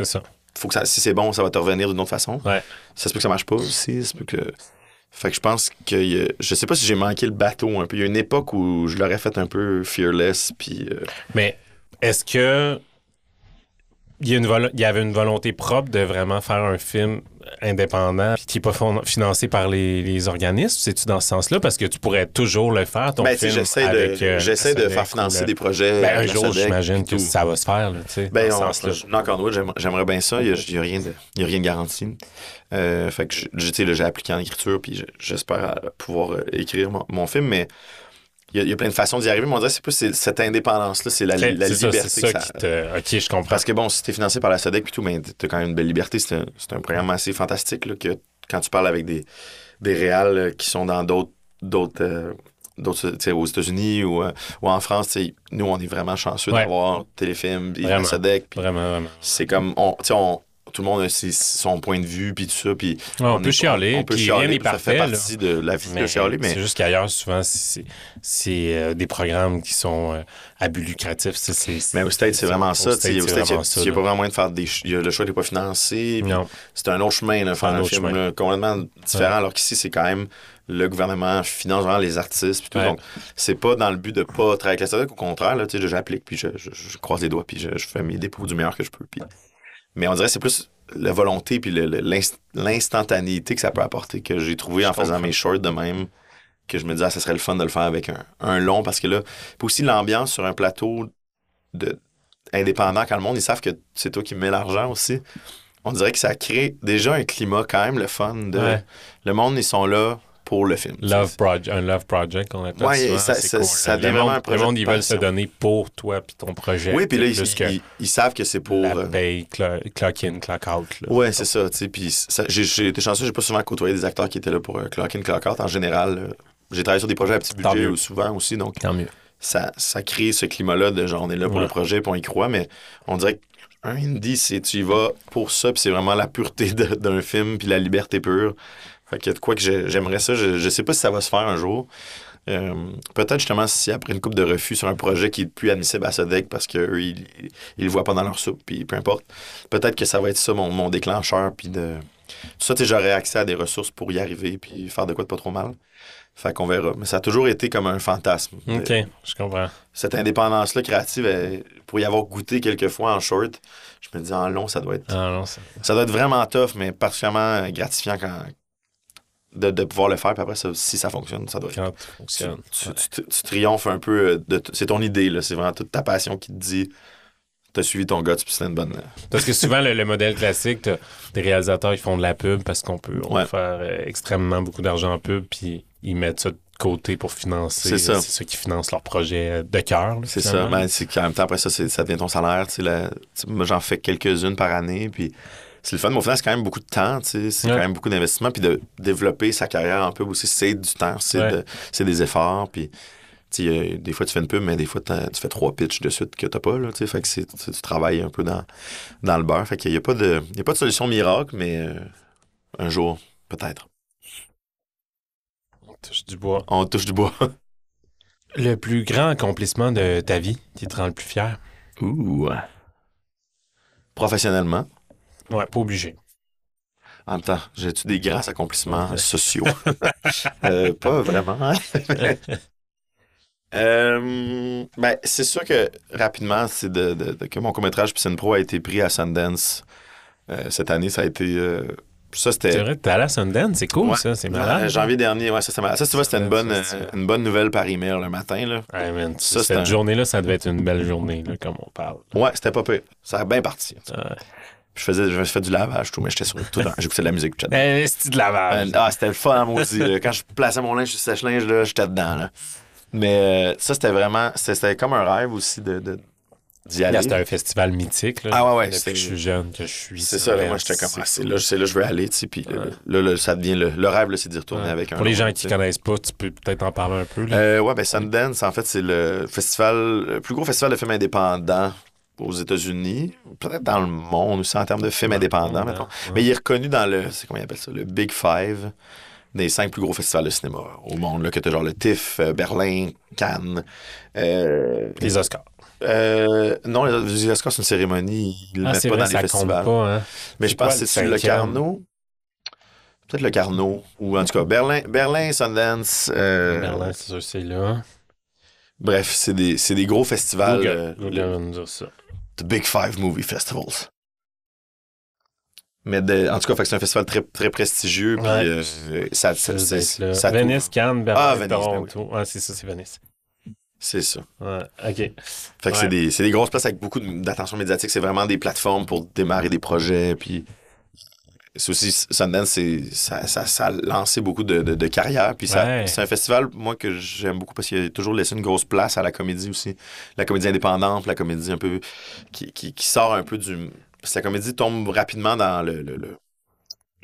faut que ça, si c'est bon, ça va te revenir d'une autre façon. Ouais. Ça se peut que ça marche pas aussi. Ça se peut que... Fait que je pense que a- je sais pas si j'ai manqué le bateau un peu. Il y a une époque où je l'aurais fait un peu fearless, puis euh, Mais est-ce que il y, a une il y avait une volonté propre de vraiment faire un film indépendant puis qui n'est pas financé par les, les organismes? C'est-tu dans ce sens-là? Parce que tu pourrais toujours le faire, ton ben, film. j'essaie de, euh, j'essaie de faire financer le- des projets. Ben, un la jour, j'imagine que ça va se faire, là, Ben, dans ce sens-là. je- knock on wood, j'aime- j'aimerais bien ça. Il n'y a, a rien de garanti. Euh, fait que j'ai appliqué en écriture, puis je- j'espère euh, pouvoir euh, écrire mon, mon film, mais il y, a, il y a plein de façons d'y arriver. Mais on dirait que c'est plus cette indépendance-là, c'est la, Très- la c'est ça, liberté. c'est que ça ça- qui te... OK, je comprends. Parce que bon, si t'es financé par la SODEC puis tout, mais t'as quand même une belle liberté. C'est un, c'est un programme assez fantastique là, que quand tu parles avec des, des réals euh, qui sont dans d'autres d'autres euh, d'autres, tu sais, aux États-Unis ou, euh, ou en France, nous, on est vraiment chanceux Ouais. d'avoir Téléfilm, la Vraiment. SODEC, Vraiment, vraiment. c'est comme, on- tout le monde a ses- son point de vue, puis tout ça, puis Ouais, on, est- peut chialer, on peut puis chialer, rien n'est puis ça parfait, fait là. partie de la vie de chialer, mais C'est juste qu'ailleurs, souvent, c'est c'est, euh, des programmes qui sont euh, à but lucratif. C'est- c'est- mais au States, c'est vraiment au ça. Au il y a- vraiment ça, il n'y a pas vraiment moyen de faire des. y a- Le choix n'est pas financé. C'est un autre chemin, là, faire Un un, autre film chemin. complètement différent, alors qu'ici, c'est quand même le gouvernement finance vraiment les artistes. Puis tout, Ouais. Donc, c'est pas dans le but de pas travailler avec la au contraire, là, tu sais, j'applique, puis je, je- je croise les doigts, puis je, je fais mes dépôts du meilleur que je peux. Puis... Mais on dirait que c'est plus la volonté, puis l'instantanéité que ça peut apporter, que j'ai trouvé en faisant mes shorts de même, que je me disais, ah, ça serait le fun de le faire avec un, un long, parce que là, puis aussi l'ambiance sur un plateau de indépendant, quand le monde, ils savent que c'est toi qui mets l'argent aussi. On dirait que ça crée déjà un climat quand même le fun de Ouais. le monde ils sont là pour le film. Love project, un love project, on appelle Ouais, souvent, ça- ça- cool. ça le devient vraiment un projet le monde, de ils veulent se donner pour toi puis ton projet. Oui, puis là ils, plus que ils- ils savent que c'est pour la euh, paye, clo- clock in, clock out. là. Ouais, c'est ça, puis j'ai été chanceux, j'ai pas souvent côtoyé des acteurs qui étaient là pour euh, clock in, clock out en général. euh, j'ai travaillé sur des projets à petit budget mieux. souvent aussi, donc Tant mieux. ça, ça crée ce climat-là de genre on est là pour Ouais. le projet, puis on y croit, mais on dirait qu'un indie, c'est tu y vas pour ça, puis c'est vraiment la pureté d'un film, puis la liberté pure. Fait que de quoi que j'ai- j'aimerais ça, je, sais pas si ça va se faire un jour. Euh, Peut-être justement si après une coupe de refus sur un projet qui est plus admissible à Sodec parce qu'eux, ils, ils le voient pas dans leur soupe, puis peu importe. Peut-être que ça va être ça mon, mon déclencheur, puis de. Tout ça, tu sais, j'aurais accès à des ressources pour y arriver, puis faire de quoi de pas trop mal. Fait qu'on verra. Mais ça a toujours été comme un fantasme. OK, Euh, je comprends. cette indépendance-là créative, elle- pour y avoir goûté quelques fois en short, je me dis en long, ça doit être, Ah non, c'est- ça doit être vraiment tough, mais particulièrement gratifiant quand de, de pouvoir le faire, puis après, ça, si ça fonctionne, ça doit être. Quand tu Tu, fonctionnes. tu- tu- tu triomphes un peu euh, de. t- C'est ton idée, là. C'est vraiment toute ta passion qui te dit. T'as suivi ton gars, puis c'est une bonne. Parce que souvent, le, le modèle classique, t'as des réalisateurs qui font de la pub parce qu'on peut, on Ouais. faire euh, extrêmement beaucoup d'argent en pub, puis ils mettent ça de côté pour financer. C'est ça. C'est ça qui finance leur projet euh, de cœur. C'est ça. Ben, c'est qu'en même temps, après ça, ça devient ton salaire. la- moi, j'en fais quelques-unes par année. Puis c'est le fun. Mais au final, c'est quand même beaucoup de temps. tu sais, C'est Ouais. quand même beaucoup d'investissement. Puis de développer sa carrière en pub aussi, c'est du temps. C'est Ouais. de- c'est des efforts. Puis tu sais, euh, des fois, tu fais une pub, mais des fois, tu fais trois pitches de suite que t'as pas. Là, tu sais. fait que tu, tu travailles un peu dans, dans le beurre. Fait qu'il n'y a, pas de- il y a pas de solution miracle, mais euh, un jour, peut-être. On touche du bois. On touche du bois. Le plus grand accomplissement de ta vie qui te rend le plus fier? Ouh. Professionnellement. Ouais, pas obligé. En même temps, j'ai-tu des grands accomplissements sociaux? Euh, pas vraiment. Euh, ben, c'est sûr que rapidement, c'est de, de- de- que mon court-métrage Piscine Pro a été pris à Sundance euh, cette année. Ça a été. euh, ça, C'est c'était. vrai, t'es allé à Sundance, c'est cool Ouais. ça, c'est malade. janvier dernier, ouais, ça, c'était malade. Ça, tu vois, c'était une bonne, c'est- une bonne nouvelle par email le matin. Là. Ouais, man, Ça, c'est cette un- journée-là, ça devait être une belle journée, là, comme on parle. Ouais, c'était pas pire. Ça a bien parti. Je faisais, je faisais du lavage, tout, mais j'étais sur tout. J'écoutais de la musique. Eh, c'est de lavage? Euh, ah, c'était le fun, maudit. là. Quand je plaçais mon linge sur le sèche-linge, là, j'étais dedans. Là. Mais euh, ça, c'était vraiment. C'était c'était comme un rêve aussi de, de- d'y aller. Là, C'était un festival mythique. Là, Ah ouais, ouais, Depuis que je suis jeune, que je suis. C'est ça, là, moi, j'étais comme. ah, c'est là, c'est là que je veux aller. tu sais, Puis là, là, là, ça devient. Le, le rêve, là, c'est d'y retourner Ouais. avec un. Pour les gens qui sais. connaissent pas, tu peux peut-être en parler un peu. Là. Euh, ouais, ben Sundance, en fait, c'est le festival, le plus gros festival de films indépendants aux États-Unis, peut-être dans le monde aussi en termes de films indépendants, mettons. Ouais. Mais il est reconnu dans le, c'est comment il appelle ça, le Big Five des cinq plus gros festivals de cinéma au monde, là, que t'as genre le TIFF, euh, Berlin, Cannes. euh, Les Oscars. euh, non, les Oscars, c'est une cérémonie, ils le Ah, mettent pas vrai, dans les festivals. pas. Hein? Mais je pense que c'est le? Carnot. Peut-être le Carnot, ou en tout cas Berlin, Berlin Sundance. euh, Berlin, c'est sûr, c'est là. Bref, c'est des, des gros festivals. Google, Google va nous dire ça. The Big Five Movie Festivals. Mais de- en tout cas, c'est un festival très, très prestigieux. Puis Ouais. euh, ça, ça, Ça, Venice, Cannes, Berlin, Ah, Venice, Toronto. Ouais, c'est ça, c'est Venice. C'est ça. Ouais, OK. Fait que Ouais. c'est des, c'est des grosses places avec beaucoup d'attention médiatique. C'est vraiment des plateformes pour démarrer des projets. Puis c'est aussi Sundance, ça, ça, ça a lancé beaucoup de, de, de carrières. Puis ça, Ouais. c'est un festival, moi, que j'aime beaucoup parce qu'il a toujours laissé une grosse place à la comédie aussi. La comédie indépendante, la comédie un peu. qui, qui, qui sort un peu du. Parce que la comédie tombe rapidement dans le. le, le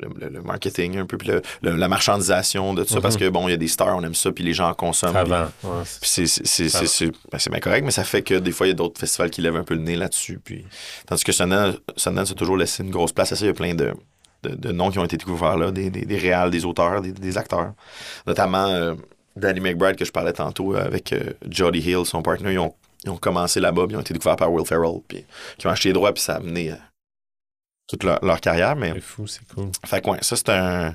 le, le- le marketing un peu puis le- la marchandisation de tout ça Mhm. parce que bon il y a des stars on aime ça puis les gens en consomment Avant. Ouais, c'est- ben, c'est bien correct, mais ça fait que des fois, il y a d'autres festivals qui lèvent un peu le nez là-dessus. Puis... Tandis que Sundance, Sundance a toujours laissé une grosse place à ça. Il y a plein de, de, de noms qui ont été découverts là, des, des, des réals, des auteurs, des, des acteurs. Notamment euh, Danny McBride, que je parlais tantôt, euh, avec euh, Jody Hill, son partner. Ils ont, ils ont commencé là-bas, puis ils ont été découverts par Will Ferrell, puis qui ont acheté les droits, puis ça a amené euh, toute leur, leur carrière. Mais, C'est fou, c'est cool. fait que, ouais, ça, c'était un...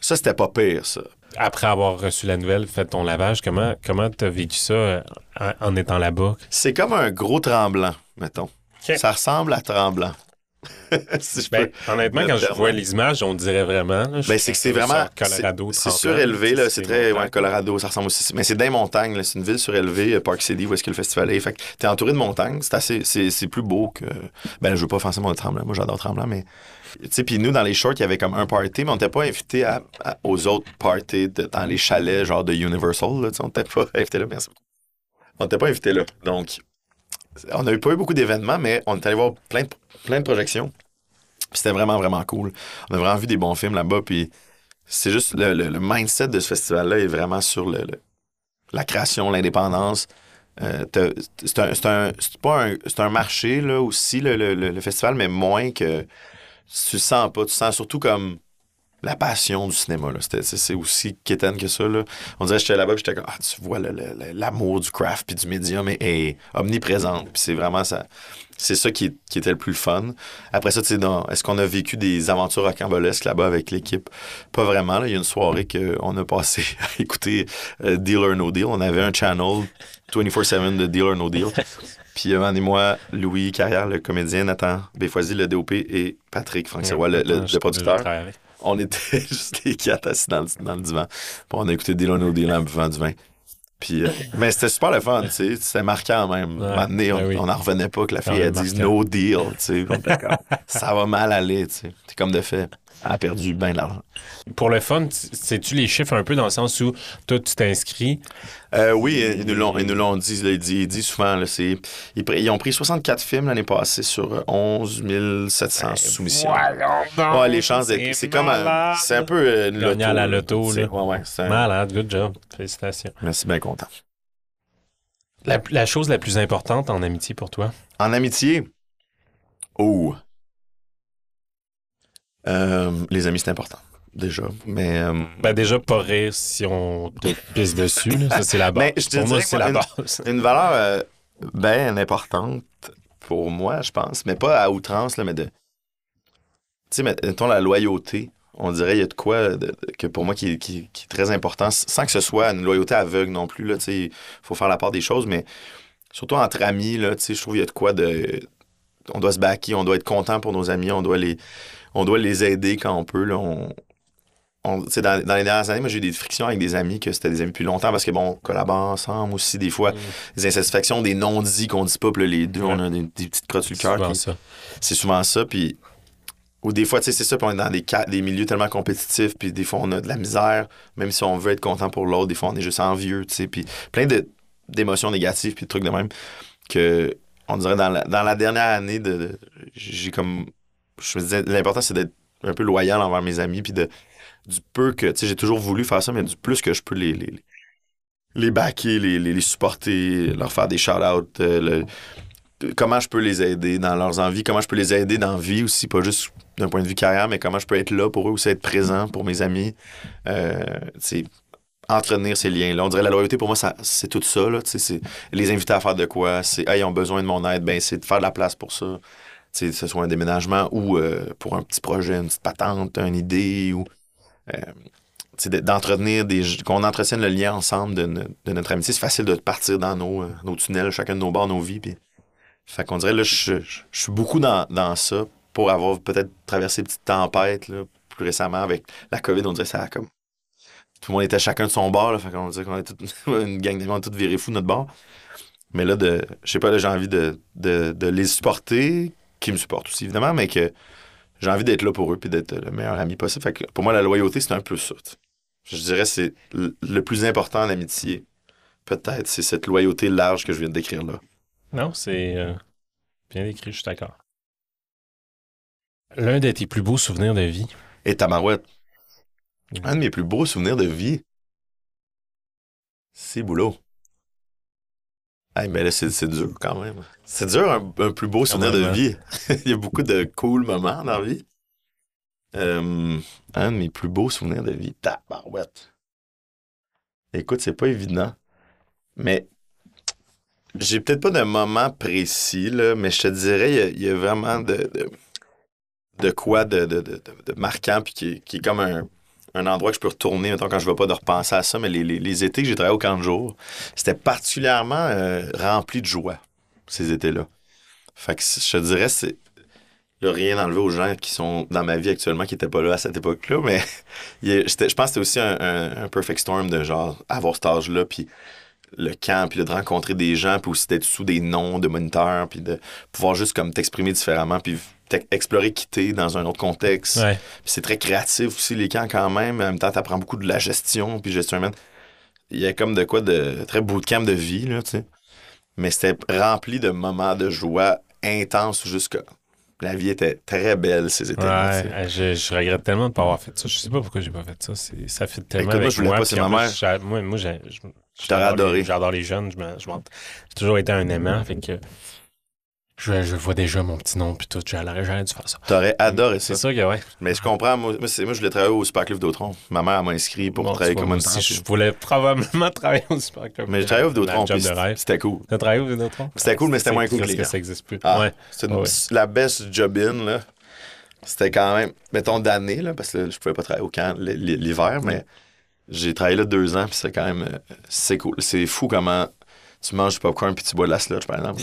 Ça, c'était pas pire, ça. Après avoir reçu la nouvelle, fait ton lavage, comment comment t'as vécu ça en, en étant là-bas? C'est comme un gros tremblant, mettons. Ça ressemble à tremblant. si Ben, honnêtement, quand je vois les images, on dirait vraiment. là, Ben, c'est que c'est vraiment. Colorado, c'est- surélevé, là. C'est très. Ouais, Colorado, ça ressemble aussi. Mais c'est des montagnes. C'est une ville surélevée, euh, Park City, où est-ce que le festival est. Fait que t'es entouré de montagnes. C'est assez. C'est plus beau que. Ben, je veux pas forcément le tremblant. Moi, j'adore tremblant, mais. Tu sais, puis nous, dans les shorts, il y avait comme un party, mais on n'était pas invités à- à- aux autres parties de- dans les chalets, genre de Universal, là. On n'était pas invités là. Merci. On n'était pas invités là. Donc, on n'a eu pas eu beaucoup d'événements, mais on est allé voir plein de, projections. C'était vraiment, vraiment cool. On a vraiment vu des bons films là-bas. Puis c'est juste le, mindset de ce festival-là est vraiment sur le, la création, l'indépendance. Euh, c'est un, un- pas un, marché aussi le festival, mais moins que tu le sens pas. Tu sens surtout comme la passion du cinéma. C'est aussi quétaine que ça. Là. On dirait que j'étais là-bas, puis j'étais comme ah, tu vois le- le- le- l'amour du craft puis du médium est, est omniprésente. Puis c'est vraiment ça. C'est ça qui, qui était le plus fun. Après ça, tu sais, dans- est-ce qu'on a vécu des aventures rocambolesques là-bas avec l'équipe? Pas vraiment. là. Il y a une soirée qu'on a passé à écouter euh, Deal or No Deal. On avait un channel 24-7 de Deal or No Deal. Puis Evan et moi, Louis Carrière, le comédien, Nathan Béfoisy, le DOP, et Patrick le, le- Ouais, le je producteur. On était juste les quatre assis dans le, dans le divan. Puis on a écouté Dylan O'Deal en buvant du vin. Puis, euh, mais c'était super le fun, tu sais. C'était marquant même. Ouais, on ben oui. on n'en revenait pas que la fille, dise marquant. no deal, tu sais. Ça va mal aller, tu sais. C'est comme de fait. A perdu bien de l'argent. Pour le fun, tu- sais-tu les chiffres un peu dans le sens où toi, tu t'inscris? Euh, oui, ils nous l'ont, ils nous l'ont dit, ils disent, disent souvent. Là, c'est, ils, ont pris 64 films l'année passée sur euh, 11 700 soumissions. Ouais, les chances d'être. C'est comme. un- C'est un peu euh, loto. à la là. loto, C'est- là. Ouais, ouais. c'est un- Malade, good job. Félicitations. Merci, bien content. La, la chose la plus importante en amitié pour toi? En amitié, oh. Euh, les amis, c'est important, déjà. Mais. euh, Ben déjà, pas rire si on te pisse dessus. là. Ça, c'est la base. Ben, je te pour moi, c'est la moi, base. une valeur euh, bien importante pour moi, je pense, mais pas à outrance, là, mais de. Tu sais, mettons la loyauté. On dirait il y a de quoi de- de- que pour moi qui, est- qui- qui est très important, sans que ce soit une loyauté aveugle non plus. Il faut faire la part des choses, mais surtout entre amis, là, tu sais, je trouve qu'il y a de quoi de. On doit se backer, on doit être content pour nos amis, on doit les, on doit les aider quand on peut. Là, on, dans, dans les dernières années, moi, j'ai eu des frictions avec des amis que c'était des amis depuis longtemps parce que, bon, on collabore ensemble aussi, des fois, Mm. des insatisfactions, des non-dits qu'on dit pas, puis là, les deux, on a des, des petites crottes sur le cœur. C'est souvent ça, puis. Ou des fois, tu sais, c'est ça, puis on est dans des, des milieux tellement compétitifs, puis des fois, on a de la misère, même si on veut être content pour l'autre, des fois, on est juste envieux, tu sais, puis plein de- d'émotions négatives, puis de trucs de même, que, on dirait, dans la, dans la dernière année, de, de- j'ai comme. Je me disais, l'important, c'est d'être un peu loyal envers mes amis, puis de, du peu que. Tu sais, j'ai toujours voulu faire ça, mais du plus que je peux les. les les backer, les, les, supporter, leur faire des shout-outs, euh, comment je peux les aider dans leurs envies, comment je peux les aider dans la vie aussi, pas juste d'un point de vue carrière, mais comment je peux être là pour eux aussi, être présent pour mes amis. Euh, tu entretenir ces liens-là. On dirait la loyauté, pour moi, c'est tout ça. Là, c'est les inviter à faire de quoi. C'est, hey, ils ont besoin de mon aide. Ben, c'est de faire de la place pour ça. Que ce soit un déménagement ou euh, pour un petit projet, une petite patente, une idée ou. euh, de- d'entretenir des qu'on entretienne le lien ensemble de, de notre amitié c'est facile de partir dans nos, euh, nos tunnels chacun de nos bords nos vies fait qu'on dirait là je, suis beaucoup dans, dans ça pour avoir peut-être traversé une petite tempête là, plus récemment avec la COVID on dirait ça a comme tout le monde était chacun de son bord là, fait qu'on dirait qu'on est une gang d'amis on a tous viré fou de notre bord mais là de je sais pas là j'ai envie de, de, de les supporter qui me supportent aussi évidemment mais que j'ai envie d'être là pour eux puis d'être le meilleur ami possible fait que pour moi la loyauté c'est un peu ça. Je dirais que c'est le plus important en amitié. Peut-être, c'est cette loyauté large que je viens de décrire là. Non, c'est euh, bien décrit, je suis d'accord. L'un de tes plus beaux souvenirs de vie? Et Tamarouette, Mm. un de mes plus beaux souvenirs de vie, c'est boulot. Hey, mais là, c'est dur quand même. C'est dur, un, un plus beau souvenir de vie. Il y a beaucoup de cool moments dans la vie. Euh, un de mes plus beaux souvenirs de vie, tabarouette. Écoute, c'est pas évident. Mais j'ai peut-être pas de moment précis, là, mais je te dirais, il y a- il y, a vraiment de, de, de quoi de, de, marquant, puis qui, qui est comme un, un endroit que je peux retourner, mettons, quand je ne vais pas de repenser à ça. Mais les, étés que j'ai travaillé au camp de jour, c'était particulièrement euh, rempli de joie, ces étés-là. Fait je te dirais, c'est. Là, rien enlevé aux gens qui sont dans ma vie actuellement qui n'étaient pas là à cette époque-là, mais je pense que c'était aussi un, perfect storm de genre avoir cet âge-là, le camp, puis de rencontrer des gens, puis aussi d'être sous des noms de moniteurs, puis de pouvoir juste comme t'exprimer différemment, puis explorer, quitter dans un autre contexte. Ouais. C'est très créatif aussi, les camps, quand même. En même temps, t'apprends beaucoup de la gestion, puis gestion humaine. Il y a comme de quoi de très bootcamp de vie, là, tu sais. Mais c'était rempli de moments de joie intenses jusque la vie était très belle ces sais. Ouais, je, je regrette tellement de ne pas avoir fait ça. Je sais pas pourquoi j'ai pas fait ça. Ça fait tellement Écoute, moi, avec je voulais moi. pas, c'est ma mère. Moi, moi je- adoré. les- J'adore les jeunes. J'ai toujours été un aimant. Fait que je, je vois déjà mon petit nom puis tout. J'aurais jamais dû faire ça. T'aurais adoré ça. C'est ça que, ouais. Mais je comprends, moi, moi, c'est- moi, je voulais travailler au Super Club d'Autron. Ma mère m'a inscrit pour Bon, travailler vois, comme moi un aussi, Je voulais probablement travailler au Super Club. Mais je travaillais au Vidéotron, c'était cool. T'as travaillé au Vidéotron? C'était cool, mais c'était moins cool que Parce les que gars. ça existe plus. Ah, Ouais. une- Ouais. la best job-in, là. C'était quand même, mettons, d'année, là, parce que là, je pouvais pas travailler au camp l'hiver, mais j'ai travaillé là deux ans, puis c'est quand même, euh, c'est cool. C'est fou comment tu manges du popcorn puis tu bois de la sludge, par exemple.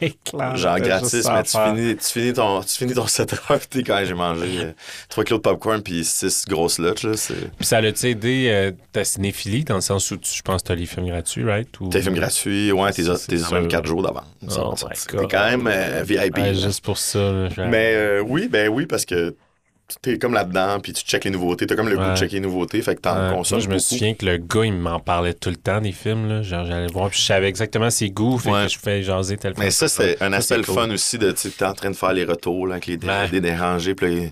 clair. Genre gratis, mais tu finis, tu, finis ton, tu finis ton 7 heures, t'es quand j'ai mangé euh, 3 kilos de popcorn puis 6 grosses lunch, là. Puis ça l'a-tu aidé euh, ta cinéphilie dans le sens où tu, je pense que t'as les films gratuits, right? Ou... T'as les films gratuits, ouais, t'es même 4 jours d'avant. Oh T'es quand même euh, VIP. Ouais, juste pour ça. là, Mais euh, oui, ben oui, parce que t'es comme là-dedans, puis tu checkes les nouveautés. T'as comme le goût de checker les nouveautés, fait que t'en consommes Moi, je me beaucoup. souviens que le gars, il m'en parlait tout le temps des films. Là. Genre, j'allais voir, puis je savais exactement ses goûts. Fait Ouais. que je fais jaser tel. Mais ça, c'est un aspect cool. fun aussi de, tu t'es en train de faire les retours, là, avec les, dé- Ouais. les dérangés, puis là,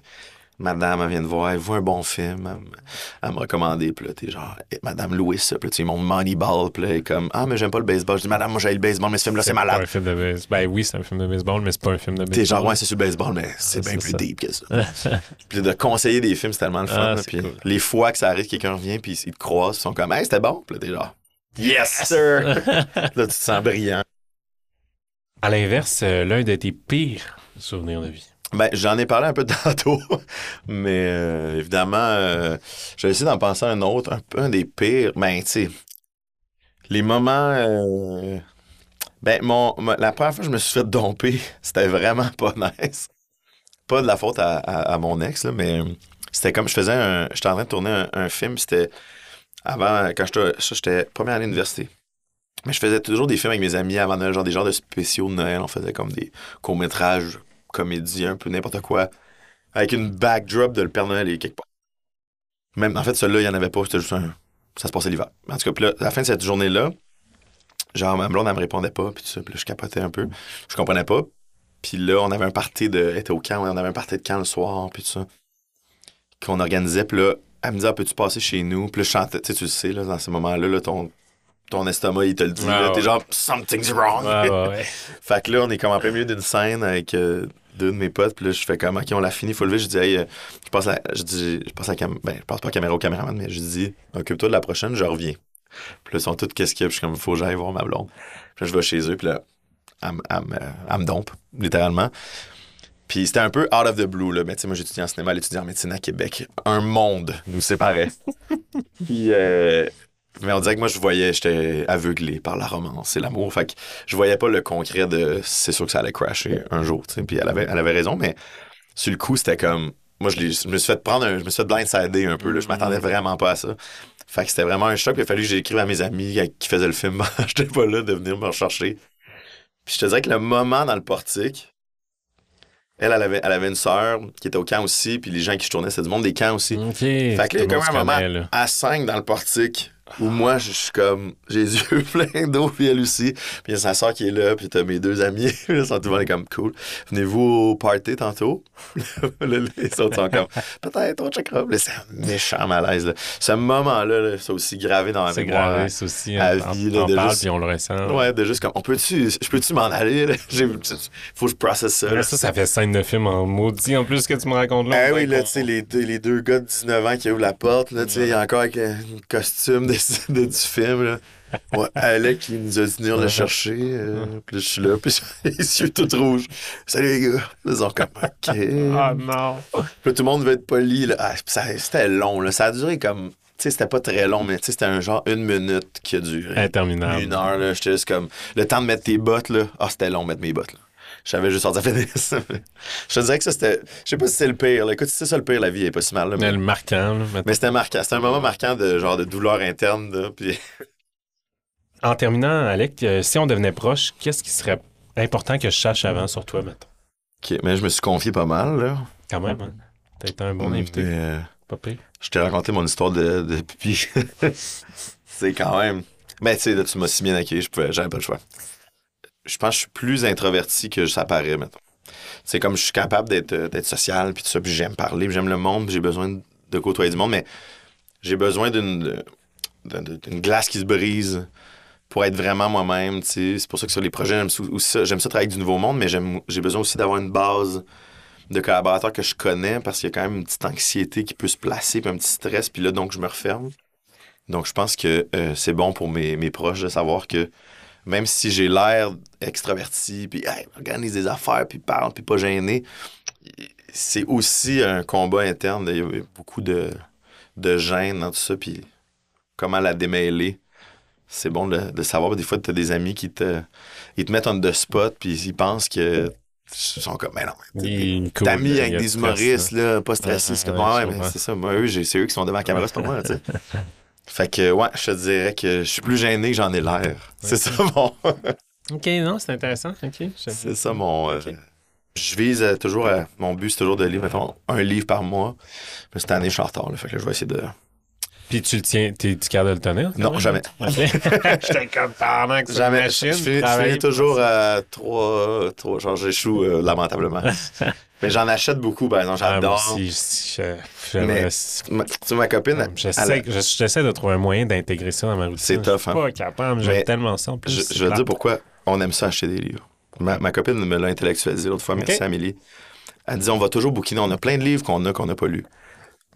madame, elle vient de voir, elle voit un bon film, elle, me- elle me recommandé, puis là, t'es genre, Eh, madame Louis, puis tu sais, mon Moneyball, puis là, elle est comme, ah, mais j'aime pas le baseball. Je dis, madame, moi, j'ai le baseball, mais ce film-là, c'est pas malade. un film de baseball. Ben oui, c'est un film de baseball, mais c'est pas un film de baseball. T'es genre, ouais, c'est sur le baseball, mais c'est Ah, bien c'est plus ça. deep que ça. puis de conseiller des films, c'est tellement le fun. Ah, là, puis cool. les fois que ça arrive, quelqu'un revient, puis ils te croisent, ils sont comme, hey, c'était bon. Puis là, t'es genre, yes, sir. là, tu te sens brillant. À l'inverse, euh, l'un de tes pires souvenirs de vie? Ben, j'en ai parlé un peu tantôt, mais euh, évidemment, euh, j'ai essayé d'en penser à un autre, un peu un des pires. Ben, tu sais, les moments. euh, ben, mon, la première fois que je me suis fait domper, c'était vraiment pas nice. Pas de la faute à, à- mon ex, là, mais c'était comme je faisais un. J'étais en train de tourner un, film, c'était avant, quand j'étais première année d'université. Mais je faisais toujours des films avec mes amis avant Noël, genre des genres de spéciaux de Noël. On faisait comme des courts-métrages, comédies, un peu n'importe quoi. Avec une backdrop de le Père Noël et quelque part. Même, en fait, celui-là, il n'y en avait pas, c'était juste un. Ça se passait l'hiver. En tout cas, puis là, à la fin de cette journée-là, genre, ma blonde, elle me répondait pas, puis tout ça. Puis là, je capotais un peu. Je comprenais pas. Puis là, on avait un party de. Elle était au camp, on avait un party de camp le soir, puis tout ça. Qu'on organisait, puis là, elle me disait, Ah, peux-tu passer chez nous? Puis là, je chantais, tu sais, tu le sais, là, dans ces moments-là, là, ton, ton estomac, il te le dit. Là, T'es ouais. genre, something's wrong. Ouais, ouais, ouais. Fait que là, on est comme en plein milieu d'une scène avec euh, deux de mes potes. Puis là, je fais comme, OK, on l'a fini, faut lever. Je dis, hey, euh, je passe la, je dis, je passe la cam- ben, je passe pas caméra au caméraman, mais je dis, occupe-toi de la prochaine, je reviens. Puis là, ils sont tous, qu'est-ce qu'il y a? Puis je suis comme, faut que j'aille voir ma blonde. Puis je vais chez eux, puis là, me- elle me- dompe, littéralement. Puis c'était un peu out of the blue, là. Mais tu sais, moi, j'étudie en cinéma, elle étudie en médecine à Québec. Un monde nous séparait. Puis, euh, mais on dirait que moi, je voyais, j'étais aveuglé par la romance et l'amour. Fait que je voyais pas le concret de c'est sûr que ça allait crasher un jour, tu sais. Puis elle avait, elle avait raison, mais sur le coup, c'était comme. Moi, je, me suis fait prendre un, je me suis fait blindsider un peu, là. Je m'attendais vraiment pas à ça. Fait que c'était vraiment un choc. Il a fallu que j'écrive à mes amis qui faisaient le film. J'étais pas là de venir me rechercher. Puis je te dirais que le moment dans le portique, elle, elle avait, elle avait une sœur qui était au camp aussi, puis les gens qui se tournaient, c'était du monde des camps aussi. OK. Fait que là, même un moment là. à 5 dans le portique où moi, je suis comme, j'ai les yeux pleins d'eau, puis elle aussi. Puis il y a sa soeur qui est là, puis t'as mes deux amis. Ils sont tout le monde comme cool. Venez-vous au party tantôt? Là, les autres sont comme, peut-être, on checkera. Là, C'est un méchant malaise. Là. Ce moment-là, là, c'est aussi gravé dans ma C'est mémoire. gravé, ça aussi. à hein. vie, on là, de parle, juste- puis on le ressent. Ouais, de juste comme, on peut-tu, je peux-tu m'en aller? J'ai- Faut que je processe ça. Là. ça, ça fait scène de film en maudit en plus que tu me racontes là. Ah oui, là, tu sais, les, deux- les deux gars de 19 ans qui ouvrent la porte, là, tu sais, il y a encore avec un costume de, de- du film, là. Ouais, Alec qui nous a dit venir le chercher, euh, puis là, je suis là, puis les yeux tout rouges. Salut les gars! Ils sont comme, OK. Ah non. Puis là, tout le monde veut être poli, là. Ah, c'était long, là. Ça a duré comme, tu sais, c'était pas très long, mais tu sais, c'était un genre une minute qui a duré. Interminable. Une heure, là. J'étais juste comme, le temps de mettre tes bottes, là. Ah, c'était long, mettre mes bottes, là. J'avais juste sorti à ça. Je te dirais que ça, c'était. Je sais pas si c'est le pire. là. Écoute, si c'est ça le pire, la vie est pas si mal. là, Mais le marquant, là, mais c'était marquant. C'était un moment marquant de genre de douleur interne. Là, puis... En terminant, Alec, euh, si on devenait proche, qu'est-ce qui serait important que je sache avant sur toi, mettons? OK, mais je me suis confié pas mal. Là. Quand même, hein? T'as été un bon Mais, invité. euh, Pas pire. je t'ai raconté mon histoire de, de pipi. c'est quand même. Mais tu sais, là, tu m'as si bien accueilli, je pouvais, j'avais pas le choix. Je pense que je suis plus introverti que ça paraît, mettons. C'est comme je suis capable d'être, euh, d'être social, puis tout ça, puis j'aime parler, j'aime le monde, j'ai besoin de, côtoyer du monde, mais j'ai besoin d'une, glace qui se brise pour être vraiment moi-même. C'est pour ça que sur les projets, j'aime, ça, j'aime ça travailler avec du nouveau monde, mais j'ai besoin aussi d'avoir une base de collaborateurs que je connais parce qu'il y a quand même une petite anxiété qui peut se placer, puis un petit stress, puis là, donc, je me referme. Donc, je pense que euh, c'est bon pour mes proches de savoir que même si j'ai l'air extraverti, puis hey, organise des affaires, puis parle, puis pas gêné, c'est aussi un combat interne. Il y a beaucoup de, de gêne dans tout ça, puis comment la démêler c'est bon de, de savoir. Des fois, tu as des amis qui te, ils te mettent on the spot, puis ils pensent que. Ils sont comme, mais non, cool, t'as mis avec de des humoristes, là. là, pas stressés. Ouais, c'est ouais, ouais, ça. Moi, eux, c'est eux qui sont devant la caméra, c'est pas moi. Fait que, ouais, je te dirais que je suis plus gêné que j'en ai l'air. C'est ça mon. OK, non, c'est intéressant. OK. j'aime. C'est ça mon. euh, je vise à toujours à. Mon but, c'est toujours de lire, mettons, un livre par mois. Mais cette année, je suis en retard, là. Fait que là, je vais essayer de. Puis tu le tiens, t'es tu capable de le tenir? Non, même? jamais. OK. J'étais comme pendant que Jamais. machine. je finis, je toujours à trois, trois. Genre, j'échoue euh, lamentablement. Mais j'en achète beaucoup, par exemple. Ah, moi J'adore. aussi, je- je- j'aimerais- Ma- tu sais, ma copine, elle- J'essaie je- j'essaie de trouver un moyen d'intégrer ça dans ma routine. C'est tough, Je suis hein. pas capable, j'aime Mais tellement ça en plus. je, vais te dire pourquoi on aime ça acheter des livres. Ma, ma copine me l'a intellectualisé l'autre fois, Ok. merci Amélie. Elle dit on va toujours bouquiner, on a plein de livres qu'on a qu'on n'a pas lus.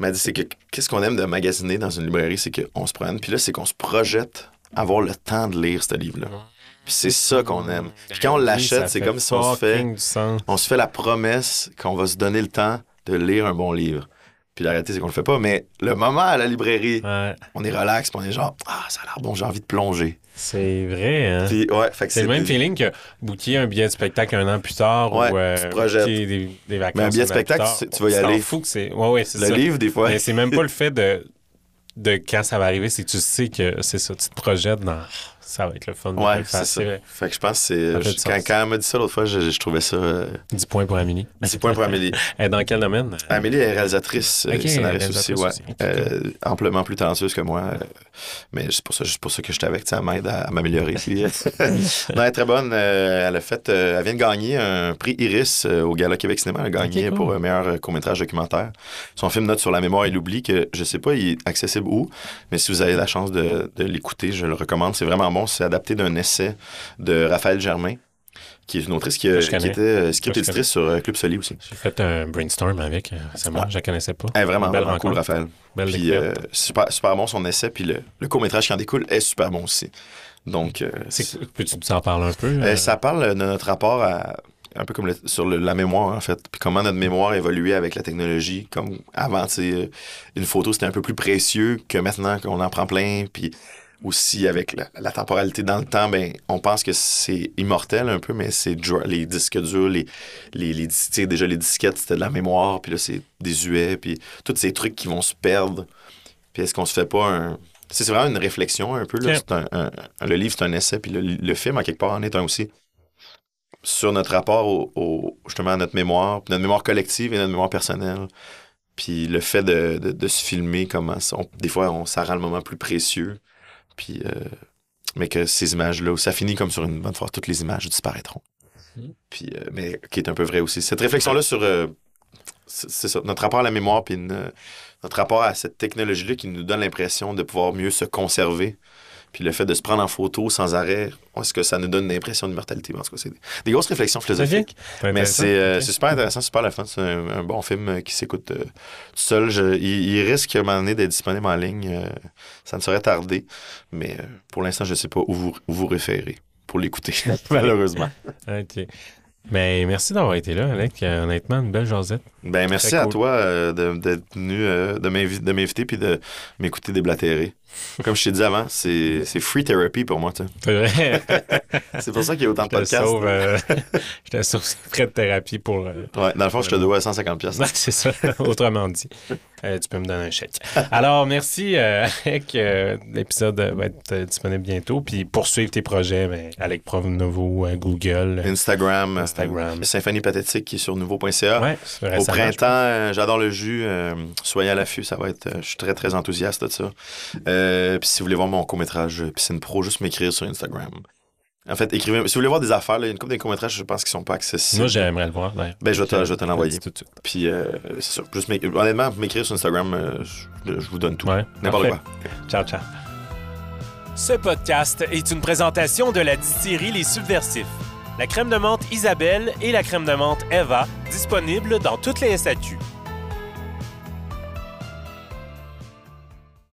Mais elle dit c'est que qu'est-ce qu'on aime de magasiner dans une librairie, c'est qu'on se promène, puis là, c'est qu'on se projette à avoir le temps de lire ce livre-là. Puis c'est ça qu'on aime. Puis quand on l'achète, c'est comme si on se fait. on se fait la promesse qu'on va se donner le temps de lire un bon livre. Puis la réalité, c'est qu'on le fait pas. Mais le moment à la librairie, Ouais, on est relax, puis on est genre, ah, ça a l'air bon, j'ai envie de plonger. c'est vrai, hein? Puis ouais, C'est le même des- feeling que booker un billet de spectacle un an plus tard Ouais, ou euh, tu projettes. des, des vacances. Mais un billet de spectacle, tu- tu vas y aller. fous que c'est. Ouais, ouais, c'est Le ça. livre, des fois. Mais c'est même pas le fait de, de quand ça va arriver, c'est que tu sais que c'est ça, tu te projettes dans. Ça va être le fun. Ouais, c'est ça. Fait que je pense que c'est. Quand, quand elle m'a dit ça l'autre fois, je, je trouvais ça. Euh, 10 points pour Amélie. 10 points pour Amélie. Elle est dans quel domaine? Amélie est réalisatrice, euh, Ok, scénariste aussi, ouais. aussi. Ok, Euh, amplement plus talentueuse que moi. Mais c'est pour ça, juste pour ça que je suis avec, elle m'aide à, à m'améliorer. Euh, non, elle est très bonne. euh, elle a fait, euh, elle vient de gagner un prix Iris au Gala Québec Cinéma. Elle a gagné cool. pour un meilleur court-métrage documentaire. Son film Note sur la mémoire et l'oubli, que je sais pas, il est accessible où, mais si vous avez la chance de, de l'écouter, je le recommande. C'est vraiment bon. C'est adapté d'un essai de Raphaël Germain, qui est une autrice qui, a- qui était euh, Que script je éditrice sur euh, Club Soli aussi. J'ai fait un brainstorm avec. euh, moi, Ouais. je la connaissais pas. Elle est vraiment, vraiment cool, rencontre. Raphaël. Belle Puis euh, super, super bon son essai, puis le, le court-métrage qui en découle est super bon aussi. Donc, euh, Peux-tu nous en parler un peu? euh, euh? ça parle de notre rapport à un peu comme le- sur le- la mémoire, en fait, puis comment notre mémoire évoluait avec la technologie. Comme avant, euh, une photo, c'était un peu plus précieux que maintenant qu'on en prend plein, puis aussi avec la, la temporalité dans le temps, ben, on pense que c'est immortel un peu, mais c'est les disques durs, les, les, déjà les disquettes, c'était de la mémoire, puis là, c'est désuet, puis tous ces trucs qui vont se perdre. Puis est-ce qu'on se fait pas un... C'est vraiment une réflexion un peu. Là. Un- un- le livre, c'est un essai, puis le, le film, en quelque part, en est un aussi. Sur notre rapport au, au- justement à notre mémoire, puis notre mémoire collective et notre mémoire personnelle. Puis le fait de, de- de se filmer, comment on- des fois, on, ça rend le moment plus précieux. Puis, euh, mais que ces images-là, ça finit comme sur une bonne fois, toutes les images disparaîtront. Mhm. Puis, euh, mais qui est un peu vrai aussi. Cette réflexion-là sur euh, c'est c'est ça, notre rapport à la mémoire, puis notre rapport à cette technologie-là qui nous donne l'impression de pouvoir mieux se conserver. Puis le fait de se prendre en photo sans arrêt, est-ce que ça nous donne une impression d'immortalité? En tout cas, c'est des grosses réflexions philosophiques. Mais c'est euh, c'est super intéressant, super la fun. C'est un, un bon film euh, qui s'écoute euh, tout seul. Je- il, il risque à un moment donné d'être disponible en ligne. euh, ça ne saurait tarder. Mais pour l'instant, je ne sais pas où vous, où vous référez pour l'écouter, malheureusement. OK. Mais merci d'avoir été là, Alec. Honnêtement, une belle jasette. Ben, merci à toi euh, de- d'être venu, euh, de m'inviter puis de m'écouter déblatérer. Comme je t'ai dit avant, c'est free therapy pour moi. C'est vrai. C'est pour ça qu'il y a autant de je te podcasts. sauve, euh, je te sauve frais de thérapie pour. euh, Ouais, dans le fond, je te dois 150 pièces. Ouais, c'est ça, autrement dit. Euh, tu peux me donner un chèque. Alors, merci, Alec. L'épisode va être disponible bientôt. Puis, poursuivre tes projets, ben, Alec Provennovo, euh, Google. Instagram, Instagram. Symphonie Pathétique qui est sur nouveau.ca. Ouais, Au printemps, j'adore le jus. soyez à l'affût, ça va être. je suis très, très enthousiaste de ça. Euh, puis si vous voulez voir mon court-métrage euh, Piscine Pro, juste m'écrire sur Instagram. En fait, écrivez. Si vous voulez voir des affaires, là, il y a une couple de courts-métrages, je pense, qui sont pas accessibles. Moi, j'aimerais le voir. d'ailleurs. Ben, je vais te- je vais te l'envoyer. Tout de suite. Puis, euh, c'est. Juste m'éc- honnêtement, m'écrire sur Instagram, euh, je, je vous donne tout. Ouais, N'importe quoi. Ciao, ciao. Ce podcast est une présentation de la distillerie Les Subversifs. La crème de menthe Isabelle et la crème de menthe Eva, disponibles dans toutes les SAQ.